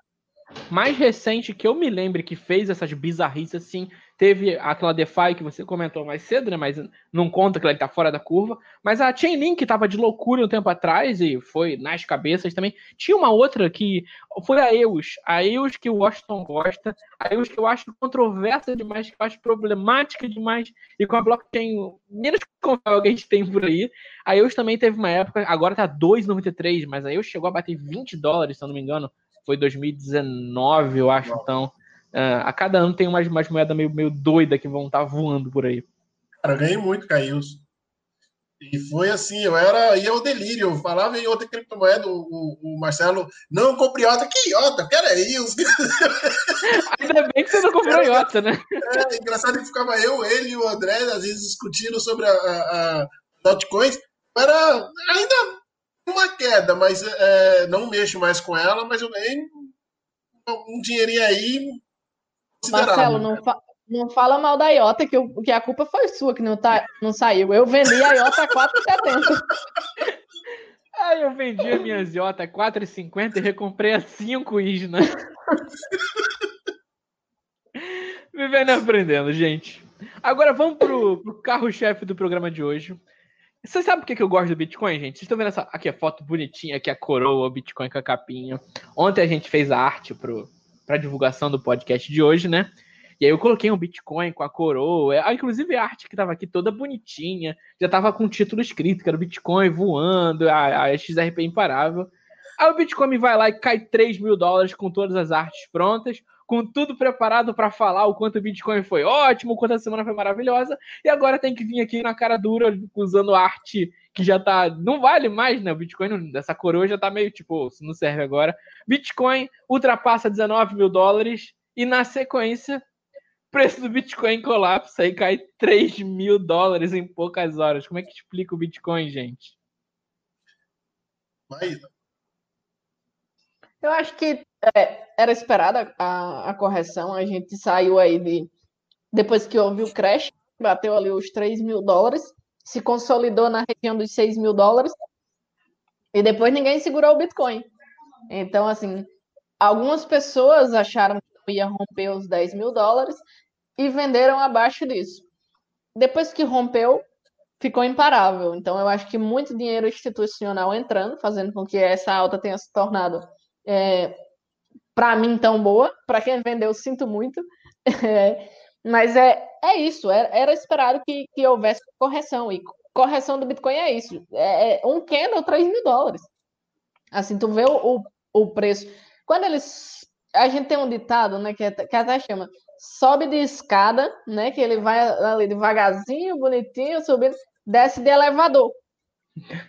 mais recente que eu me lembre que fez essas bizarrices assim Teve aquela DeFi que você comentou mais cedo, né? Mas não conta que ela está fora da curva. Mas a Chainlink estava de loucura um tempo atrás e foi nas cabeças também. Tinha uma outra que foi a EUS. A EUS que o Washington gosta. A EUS que eu acho controversa demais, que eu acho problemática demais. E com a blockchain menos confiável que a gente tem por aí. A EUS também teve uma época, agora tá 2,93, mas a EUS chegou a bater 20 dólares, se eu não me engano. Foi 2019, eu acho. Então Uh, a cada ano tem umas, umas moedas meio, meio doida que vão estar tá voando por aí. Cara, eu ganhei muito, Caílson. E foi assim, eu era, ia ao delírio, eu falava em outra criptomoeda, o, o, o Marcelo, não compre IOTA, que IOTA, quero é isso. Ainda bem que você não comprou IOTA, né? É, engraçado que ficava eu, ele e o André, às vezes discutindo sobre a, a, a altcoins, era ainda uma queda, mas é, não mexo mais com ela, mas eu ganhei um dinheirinho aí Marcelo, não, fa não fala mal da Iota, que, eu, que a culpa foi sua que não, tá, não saiu. Eu vendi a Iota a 4,70. Ah, eu vendi a minha Iota a 4,50 e recomprei a 5 Isna. Vivendo e aprendendo, gente. Agora vamos pro, pro carro-chefe do programa de hoje. Você sabe por que, que eu gosto do Bitcoin, gente? Vocês estão vendo essa aqui a foto bonitinha, aqui a coroa, o Bitcoin com a capinha. Ontem a gente fez a arte pro, para divulgação do podcast de hoje, né? E aí eu coloquei um Bitcoin com a coroa, ah, inclusive a arte que tava aqui toda bonitinha, já tava com o título escrito, que era o Bitcoin voando, a, a XRP imparável. Aí o Bitcoin vai lá e cai 3 mil dólares com todas as artes prontas, com tudo preparado para falar o quanto o Bitcoin foi ótimo, o quanto a semana foi maravilhosa, e agora tem que vir aqui na cara dura usando arte que já tá. Não vale mais, né? O Bitcoin dessa coroa já tá meio tipo, se não serve agora. Bitcoin ultrapassa 19 mil dólares e na sequência, preço do Bitcoin colapsa e cai 3 mil dólares em poucas horas. Como é que explica o Bitcoin, gente? Eu acho que é, era esperada a, a correção. A gente saiu aí de. Depois que houve o crash, bateu ali os 3 mil dólares se consolidou na região dos 6 mil dólares e depois ninguém segurou o Bitcoin. Então, assim, algumas pessoas acharam que ia romper os 10 mil dólares e venderam abaixo disso. Depois que rompeu, ficou imparável. Então, eu acho que muito dinheiro institucional entrando, fazendo com que essa alta tenha se tornado, é, para mim, tão boa. Para quem vendeu, sinto muito. É, mas é, é isso, era, era esperado que, que houvesse correção. E correção do Bitcoin é isso. É, é um candle, 3 mil dólares. Assim, tu vê o, o preço. Quando eles. A gente tem um ditado, né, que, é, que até chama sobe de escada, né? Que ele vai ali devagarzinho, bonitinho, subindo, desce de elevador.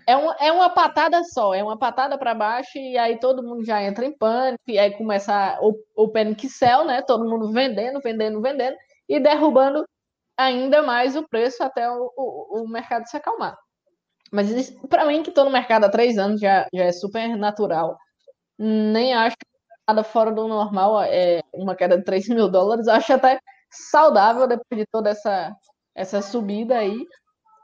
É, um, é uma patada só, é uma patada para baixo e aí todo mundo já entra em pânico, e aí começa o, o panic sell, né? Todo mundo vendendo, vendendo, vendendo e derrubando ainda mais o preço até o, o, o mercado se acalmar. Mas para mim, que estou no mercado há três anos, já, já é super natural. Nem acho nada fora do normal, é uma queda de 3 mil dólares. Acho até saudável depois de toda essa, essa subida aí.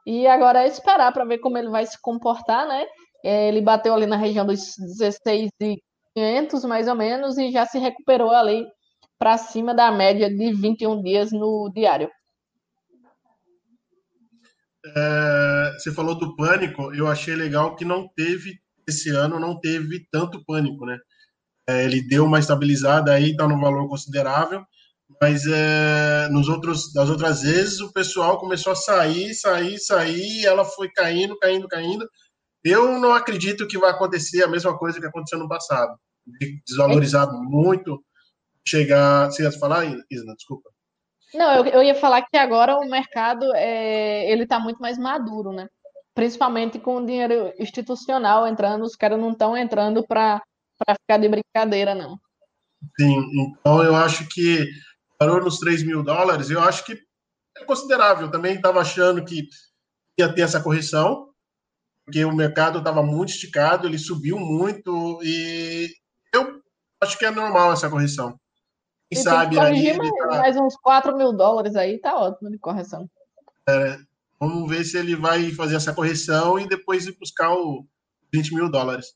E agora é esperar para ver como ele vai se comportar, né? É, ele bateu ali na região dos 16,500 mais ou menos e já se recuperou ali para cima da média de 21 dias no diário. É, você falou do pânico, eu achei legal que não teve, esse ano não teve tanto pânico, né? É, ele deu uma estabilizada aí, está num valor considerável, mas é, nos outros, das outras vezes o pessoal começou a sair, sair, sair, ela foi caindo, caindo, caindo. Eu não acredito que vai acontecer a mesma coisa que aconteceu no passado, de desvalorizar muito chegar. Você ia falar, Isna? Desculpa. Não, eu, eu ia falar que agora o mercado é, ele está muito mais maduro, né? Principalmente com o dinheiro institucional entrando, os caras não estão entrando para ficar de brincadeira, não. Sim, então eu acho que parou nos 3 mil dólares, eu acho que é considerável. Também estava achando que ia ter essa correção, porque o mercado estava muito esticado, ele subiu muito, e eu acho que é normal essa correção. Quem sabe aí. Mais, tá... mais, uns 4 mil dólares aí, tá ótimo de correção. É, vamos ver se ele vai fazer essa correção e depois ir buscar o 20 mil dólares.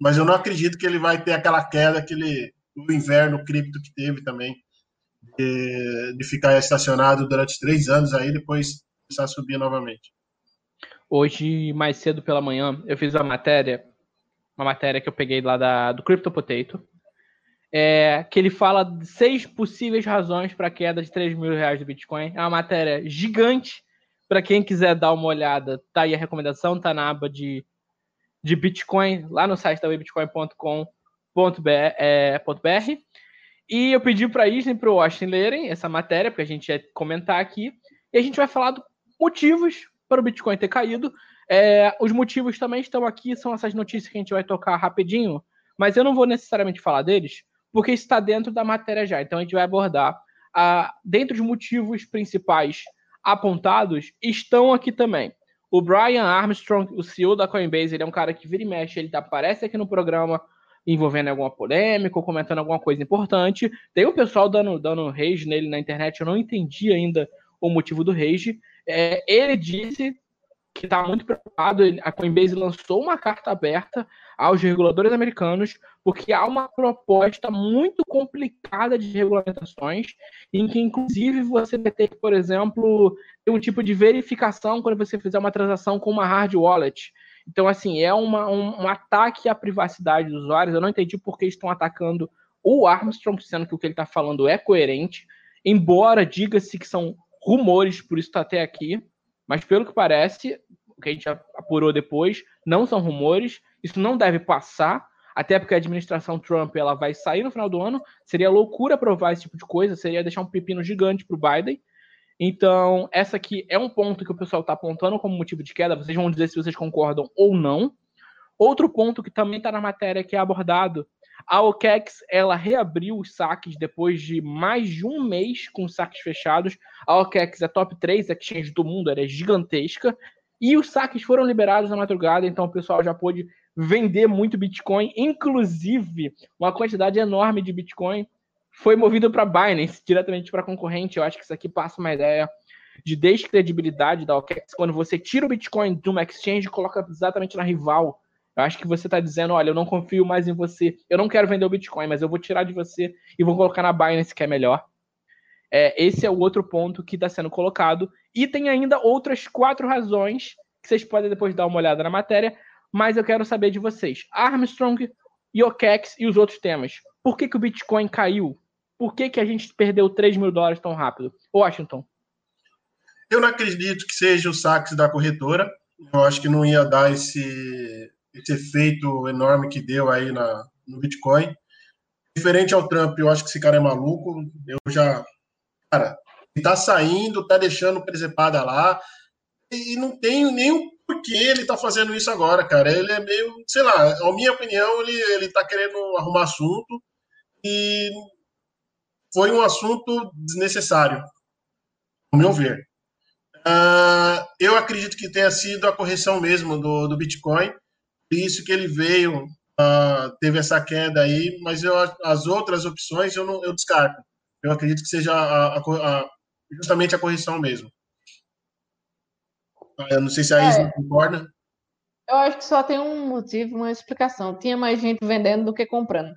Mas eu não acredito que ele vai ter aquela queda, aquele o inverno cripto que teve também. de, de ficar estacionado durante três anos aí, depois começar a subir novamente. Hoje, mais cedo pela manhã, eu fiz uma matéria, uma matéria que eu peguei lá da, do Crypto Potato, é, que ele fala de seis possíveis razões para a queda de 3 mil reais do Bitcoin. É uma matéria gigante. Para quem quiser dar uma olhada, tá aí a recomendação, tá na aba de, de Bitcoin, lá no site da webitcoin.com.br. É, e eu pedi para a Isne e para o Austin lerem essa matéria, porque a gente ia comentar aqui. E a gente vai falar dos motivos para o Bitcoin ter caído. É, os motivos também estão aqui, são essas notícias que a gente vai tocar rapidinho, mas eu não vou necessariamente falar deles, porque está dentro da matéria já. Então a gente vai abordar. Ah, dentro dos motivos principais apontados, estão aqui também. O Brian Armstrong, o CEO da Coinbase, ele é um cara que vira e mexe, ele aparece aqui no programa envolvendo alguma polêmica ou comentando alguma coisa importante. Tem o pessoal dando, dando rage nele na internet, eu não entendi ainda o motivo do rage. É, ele disse que está muito preocupado. A Coinbase lançou uma carta aberta aos reguladores americanos, porque há uma proposta muito complicada de regulamentações, em que, inclusive, você vai ter que, por exemplo, ter um tipo de verificação quando você fizer uma transação com uma hard wallet. Então, assim, é uma, um, um ataque à privacidade dos usuários. Eu não entendi por que estão atacando o Armstrong, sendo que o que ele está falando é coerente, embora diga-se que são rumores, por isso está até aqui, mas pelo que parece, o que a gente apurou depois, não são rumores, isso não deve passar, até porque a administração Trump ela vai sair no final do ano, seria loucura aprovar esse tipo de coisa, seria deixar um pepino gigante para o Biden, então, essa aqui é um ponto que o pessoal está apontando como motivo de queda. Vocês vão dizer se vocês concordam ou não. Outro ponto que também está na matéria que é abordado, a OKEx ela reabriu os saques depois de mais de um mês com saques fechados. A OKEx é top 3 exchange do mundo, ela é gigantesca. E os saques foram liberados na madrugada, então o pessoal já pôde vender muito Bitcoin, inclusive uma quantidade enorme de Bitcoin foi movido para Binance, diretamente para concorrente. Eu acho que isso aqui passa uma ideia de descredibilidade da OKEx. Quando você tira o Bitcoin de uma exchange e coloca exatamente na rival, eu acho que você está dizendo, olha, eu não confio mais em você, eu não quero vender o Bitcoin, mas eu vou tirar de você e vou colocar na Binance, que é melhor. É, esse é o outro ponto que está sendo colocado. E tem ainda outras quatro razões que vocês podem depois dar uma olhada na matéria, mas eu quero saber de vocês. Armstrong, OKEx e os outros temas. Por que, que o Bitcoin caiu? por que, que a gente perdeu 3 mil dólares tão rápido? Washington. Eu não acredito que seja o saque da corretora. Eu acho que não ia dar esse, esse efeito enorme que deu aí na, no Bitcoin. Diferente ao Trump, eu acho que esse cara é maluco. Eu já. Cara, ele tá saindo, tá deixando presepada lá. E não tem nenhum porquê ele tá fazendo isso agora, cara. Ele é meio, sei lá, na minha opinião, ele, ele tá querendo arrumar assunto. E foi um assunto desnecessário, ao meu ver. Uh, eu acredito que tenha sido a correção mesmo do, do Bitcoin, isso que ele veio, uh, teve essa queda aí, mas eu, as outras opções eu, não, eu descarto. Eu acredito que seja a, a, a, justamente a correção mesmo. Ah, eu não sei se a Isma é, concorda. Eu acho que só tem um motivo, uma explicação. Tinha mais gente vendendo do que comprando.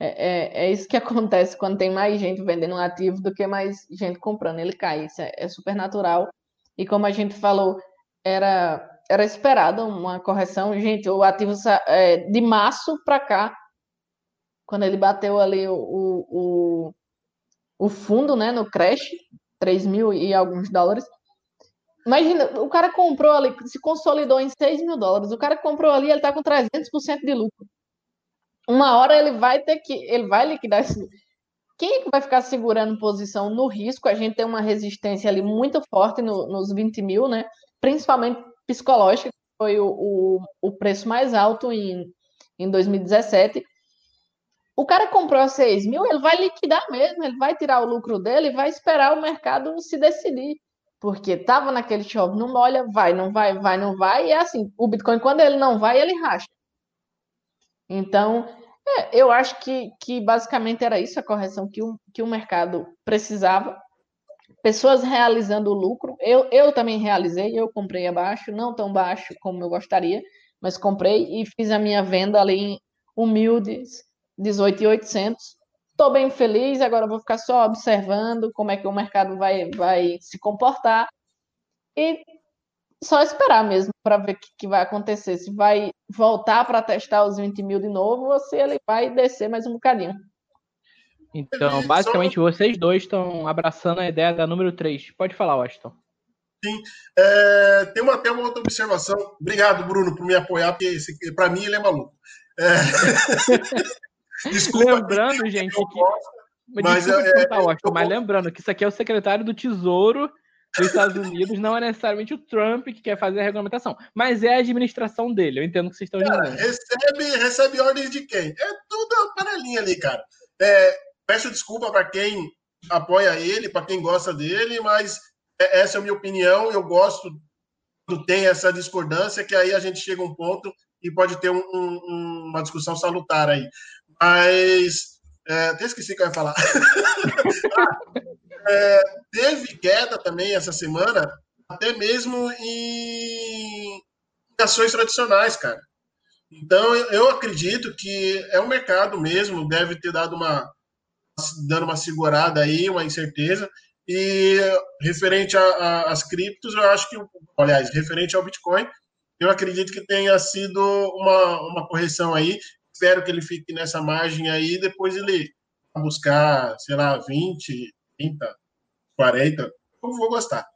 É, é, é, isso que acontece quando tem mais gente vendendo um ativo do que mais gente comprando. Ele cai. Isso é, é super natural. E como a gente falou, era, era esperado uma correção. Gente, o ativo é, de março para cá, quando ele bateu ali o, o, o fundo né, no crash, 3 mil e alguns dólares. Imagina, o cara comprou ali, se consolidou em 6 mil dólares. O cara comprou ali, ele está com 300% de lucro uma hora ele vai ter que, ele vai liquidar esse. Quem é que vai ficar segurando posição no risco? A gente tem uma resistência ali muito forte no, nos 20 mil, né? Principalmente psicológica, que foi o, o, o preço mais alto em, em 2017. O cara comprou a 6 mil, ele vai liquidar mesmo, ele vai tirar o lucro dele e vai esperar o mercado se decidir. Porque tava naquele chove, não molha, vai, não vai, vai, não vai. E é assim, o Bitcoin, quando ele não vai, ele racha. Então, é, eu acho que, que basicamente era isso a correção que o, que o mercado precisava. Pessoas realizando lucro. Eu, eu também realizei, eu comprei abaixo, não tão baixo como eu gostaria, mas comprei e fiz a minha venda ali em humildes 18,800. Estou bem feliz, agora vou ficar só observando como é que o mercado vai, vai se comportar. E só esperar mesmo para ver o que, que, vai acontecer. Se vai voltar para testar os 20 mil de novo ou se ele vai descer mais um bocadinho. Então, basicamente, Só... vocês dois estão abraçando a ideia da número 3. Pode falar, Washington. Sim. É, tem uma, até uma outra observação. Obrigado, Bruno, por me apoiar, porque para mim ele é maluco. É... Desculpa. Lembrando, gente, que. Mas, é, é, Washington, mas lembrando que isso aqui é o secretário do Tesouro dos Estados Unidos, não é necessariamente o Trump que quer fazer a regulamentação, mas é a administração dele. Eu entendo que vocês estão dizendo. Recebe, recebe ordens de quem? É tudo uma panelinha ali, cara. É, peço desculpa para quem apoia ele, para quem gosta dele, mas é, essa é a minha opinião. Eu gosto quando tem essa discordância, que aí a gente chega a um ponto e pode ter um, um, uma discussão salutar aí. Mas é, até esqueci o que eu ia falar. é, teve queda também essa semana, até mesmo em ações tradicionais, cara. Então, eu acredito que é o mercado mesmo, deve ter dado uma, dando uma segurada aí, uma incerteza. E referente às criptos, eu acho que, aliás, referente ao Bitcoin, eu acredito que tenha sido uma, uma correção aí. Espero que ele fique nessa margem aí, depois ele buscar, sei lá, 20, 30, 40. Eu vou gostar.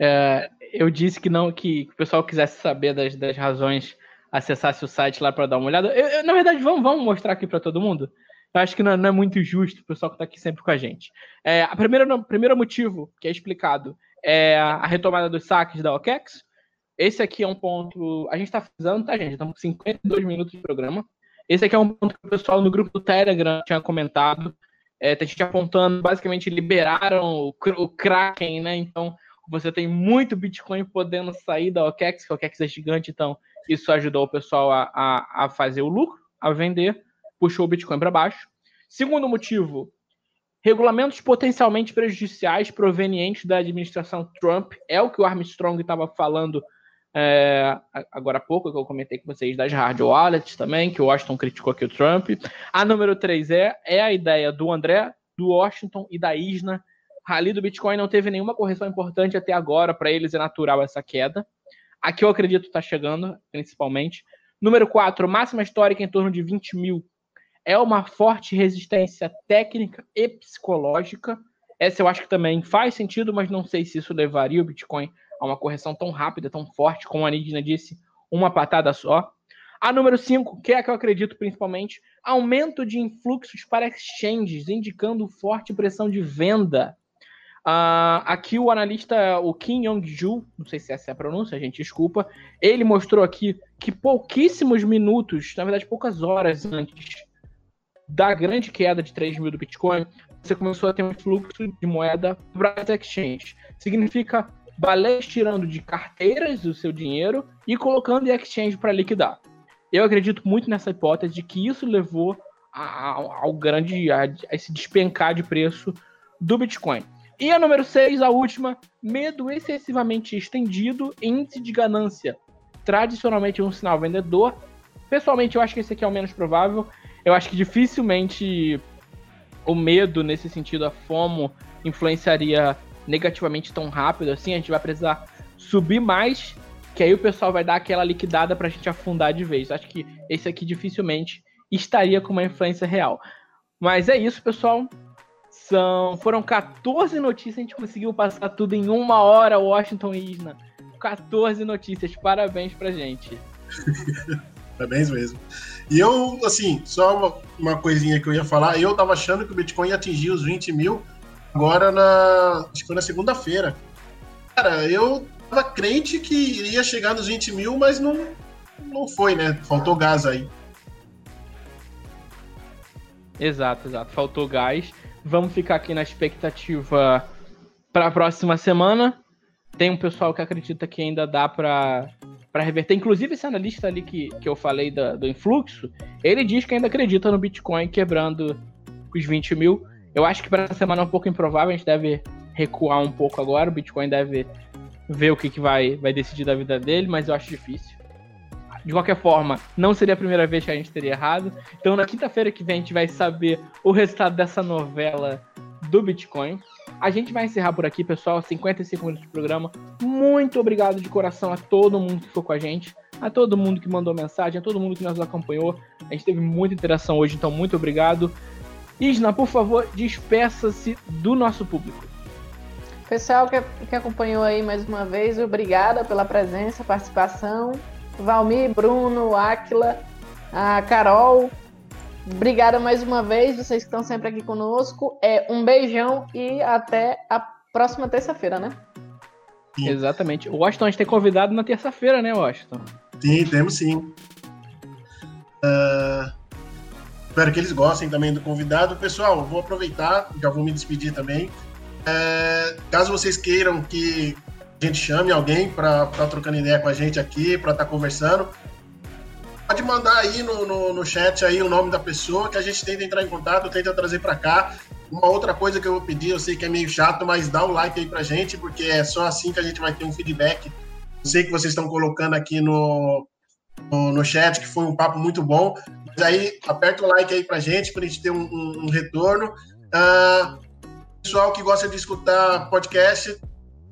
É, eu disse que não, que, que, o pessoal quisesse saber das, das razões, acessasse o site lá para dar uma olhada. Eu, eu, na verdade, vamos, vamos mostrar aqui para todo mundo. Eu acho que não, não, é muito justo o pessoal que está aqui sempre com a gente. É, a primeira, o primeiro motivo que é explicado é a retomada dos saques da OKEx. Esse aqui é um ponto. A gente está fazendo, tá, gente? Estamos com 52 minutos de programa. Esse aqui é um ponto que o pessoal no grupo do Telegram tinha comentado. É, tem gente apontando, basicamente liberaram o, o Kraken, né? Então você tem muito Bitcoin podendo sair da OKEx, que a OKEx é gigante, então isso ajudou o pessoal a, a, a fazer o lucro, a vender puxou o Bitcoin para baixo. Segundo motivo, regulamentos potencialmente prejudiciais provenientes da administração Trump, é o que o Armstrong estava falando é, agora há pouco, que eu comentei com vocês das hard wallets também, que o Washington criticou aqui o Trump. A número 3 é, é a ideia do André, do Washington e da Isna. Rally do Bitcoin não teve nenhuma correção importante até agora, para eles é natural essa queda. Aqui eu acredito está chegando, principalmente. Número 4, máxima histórica em torno de 20 mil é uma forte resistência técnica e psicológica. Essa eu acho que também faz sentido, mas não sei se isso levaria o Bitcoin a uma correção tão rápida, tão forte, como a Nidina disse, uma patada só. A número 5, que é a que eu acredito principalmente, aumento de influxos para exchanges, indicando forte pressão de venda. Uh, aqui o analista, o Kim Yong-ju, não sei se essa é a pronúncia, gente, desculpa, ele mostrou aqui que pouquíssimos minutos, na verdade poucas horas antes da grande queda de 3 mil do Bitcoin, você começou a ter um fluxo de moeda para as exchanges. Significa balés tirando de carteiras o seu dinheiro e colocando em exchange para liquidar. Eu acredito muito nessa hipótese de que isso levou ao, ao grande a, a esse despencar de preço do Bitcoin. E a número 6, a última, medo excessivamente estendido, índice de ganância. Tradicionalmente um sinal vendedor. Pessoalmente, eu acho que esse aqui é o menos provável eu acho que dificilmente o medo nesse sentido, a FOMO, influenciaria negativamente tão rápido assim. A gente vai precisar subir mais, que aí o pessoal vai dar aquela liquidada pra gente afundar de vez. Acho que esse aqui dificilmente estaria com uma influência real. Mas é isso, pessoal. São, foram 14 notícias, a gente conseguiu passar tudo em uma hora, Washington e Isna. 14 notícias, parabéns pra gente. parabéns mesmo. E eu, assim, só uma, uma coisinha que eu ia falar, eu tava achando que o Bitcoin ia atingir os 20 mil agora na. Acho que foi na segunda-feira. Cara, eu tava crente que iria chegar nos 20 mil, mas não, não foi, né? Faltou gás aí. Exato, exato. Faltou gás. Vamos ficar aqui na expectativa para a próxima semana. Tem um pessoal que acredita que ainda dá para para reverter. Inclusive, esse analista ali que, que eu falei da, do influxo, ele diz que ainda acredita no Bitcoin quebrando os 20 mil. Eu acho que para essa semana é um pouco improvável, a gente deve recuar um pouco agora. O Bitcoin deve ver o que, que vai, vai decidir da vida dele, mas eu acho difícil. De qualquer forma, não seria a primeira vez que a gente teria errado. Então, na quinta-feira que vem, a gente vai saber o resultado dessa novela do Bitcoin. A gente vai encerrar por aqui, pessoal. 55 minutos de programa. Muito obrigado de coração a todo mundo que ficou com a gente, a todo mundo que mandou mensagem, a todo mundo que nos acompanhou. A gente teve muita interação hoje, então muito obrigado. Isna, por favor, despeça-se do nosso público. Pessoal que, que acompanhou aí mais uma vez, obrigada pela presença, participação. Valmir, Bruno, Áquila, a Carol, obrigada mais uma vez, vocês que estão sempre aqui conosco. É, um beijão e até a próxima terça-feira, né? Sim. Exatamente. O Washington a gente tem convidado na terça-feira, né, Washington? Sim, temos sim. Uh, espero que eles gostem também do convidado. Pessoal, vou aproveitar, já vou me despedir também. É, caso vocês queiram que a gente chame alguém para estar tá trocando ideia com a gente aqui, para estar tá conversando, pode mandar aí no, no, no, chat aí o nome da pessoa que a gente tenta entrar em contato, tenta trazer para cá. Uma outra coisa que eu vou pedir, eu sei que é meio chato, mas dá um like aí pra gente, porque é só assim que a gente vai ter um feedback. Eu sei que vocês estão colocando aqui no, no, no chat que foi um papo muito bom. Mas aí aperta o like aí pra gente, pra gente ter um, um, um retorno. Uh, pessoal que gosta de escutar podcast,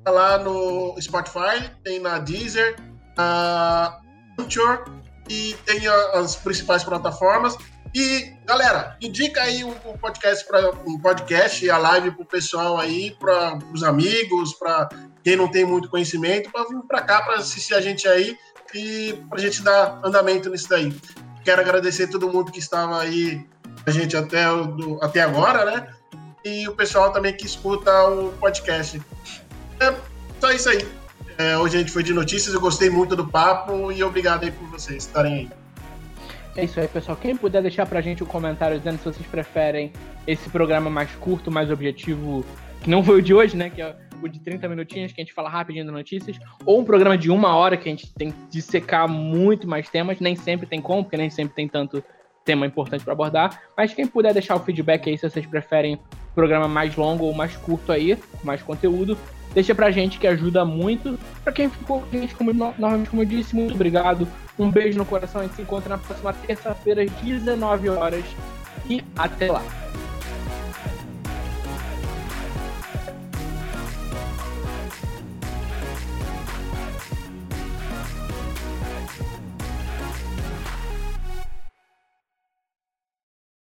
tá lá no Spotify, tem na Deezer, na Anchor e tem as principais plataformas. E, galera, indica aí o, podcast para um podcast e a live para o pessoal aí, para os amigos, para quem não tem muito conhecimento, para vir para cá para assistir a gente aí e para a gente dar andamento nisso daí. Quero agradecer todo mundo que estava aí a gente até, do, até agora, né? E o pessoal também que escuta o podcast. É só isso aí. É, hoje a gente foi de notícias, eu gostei muito do papo e obrigado aí por vocês estarem aí. É isso aí, pessoal. Quem puder deixar pra gente um comentário dizendo se vocês preferem esse programa mais curto, mais objetivo, que não foi o de hoje, né? Que é o de 30 minutinhos, que a gente fala rapidinho das notícias, ou um programa de uma hora que a gente tem de secar muito mais temas, nem sempre tem como, porque nem sempre tem tanto tema importante para abordar. Mas quem puder deixar o feedback aí se vocês preferem programa mais longo ou mais curto aí, mais conteúdo, deixa pra gente que ajuda muito. Pra quem ficou, gente, como, novamente, como eu disse, muito obrigado. Um beijo no coração. A gente se encontra na próxima terça-feira, às 19 horas. E até lá.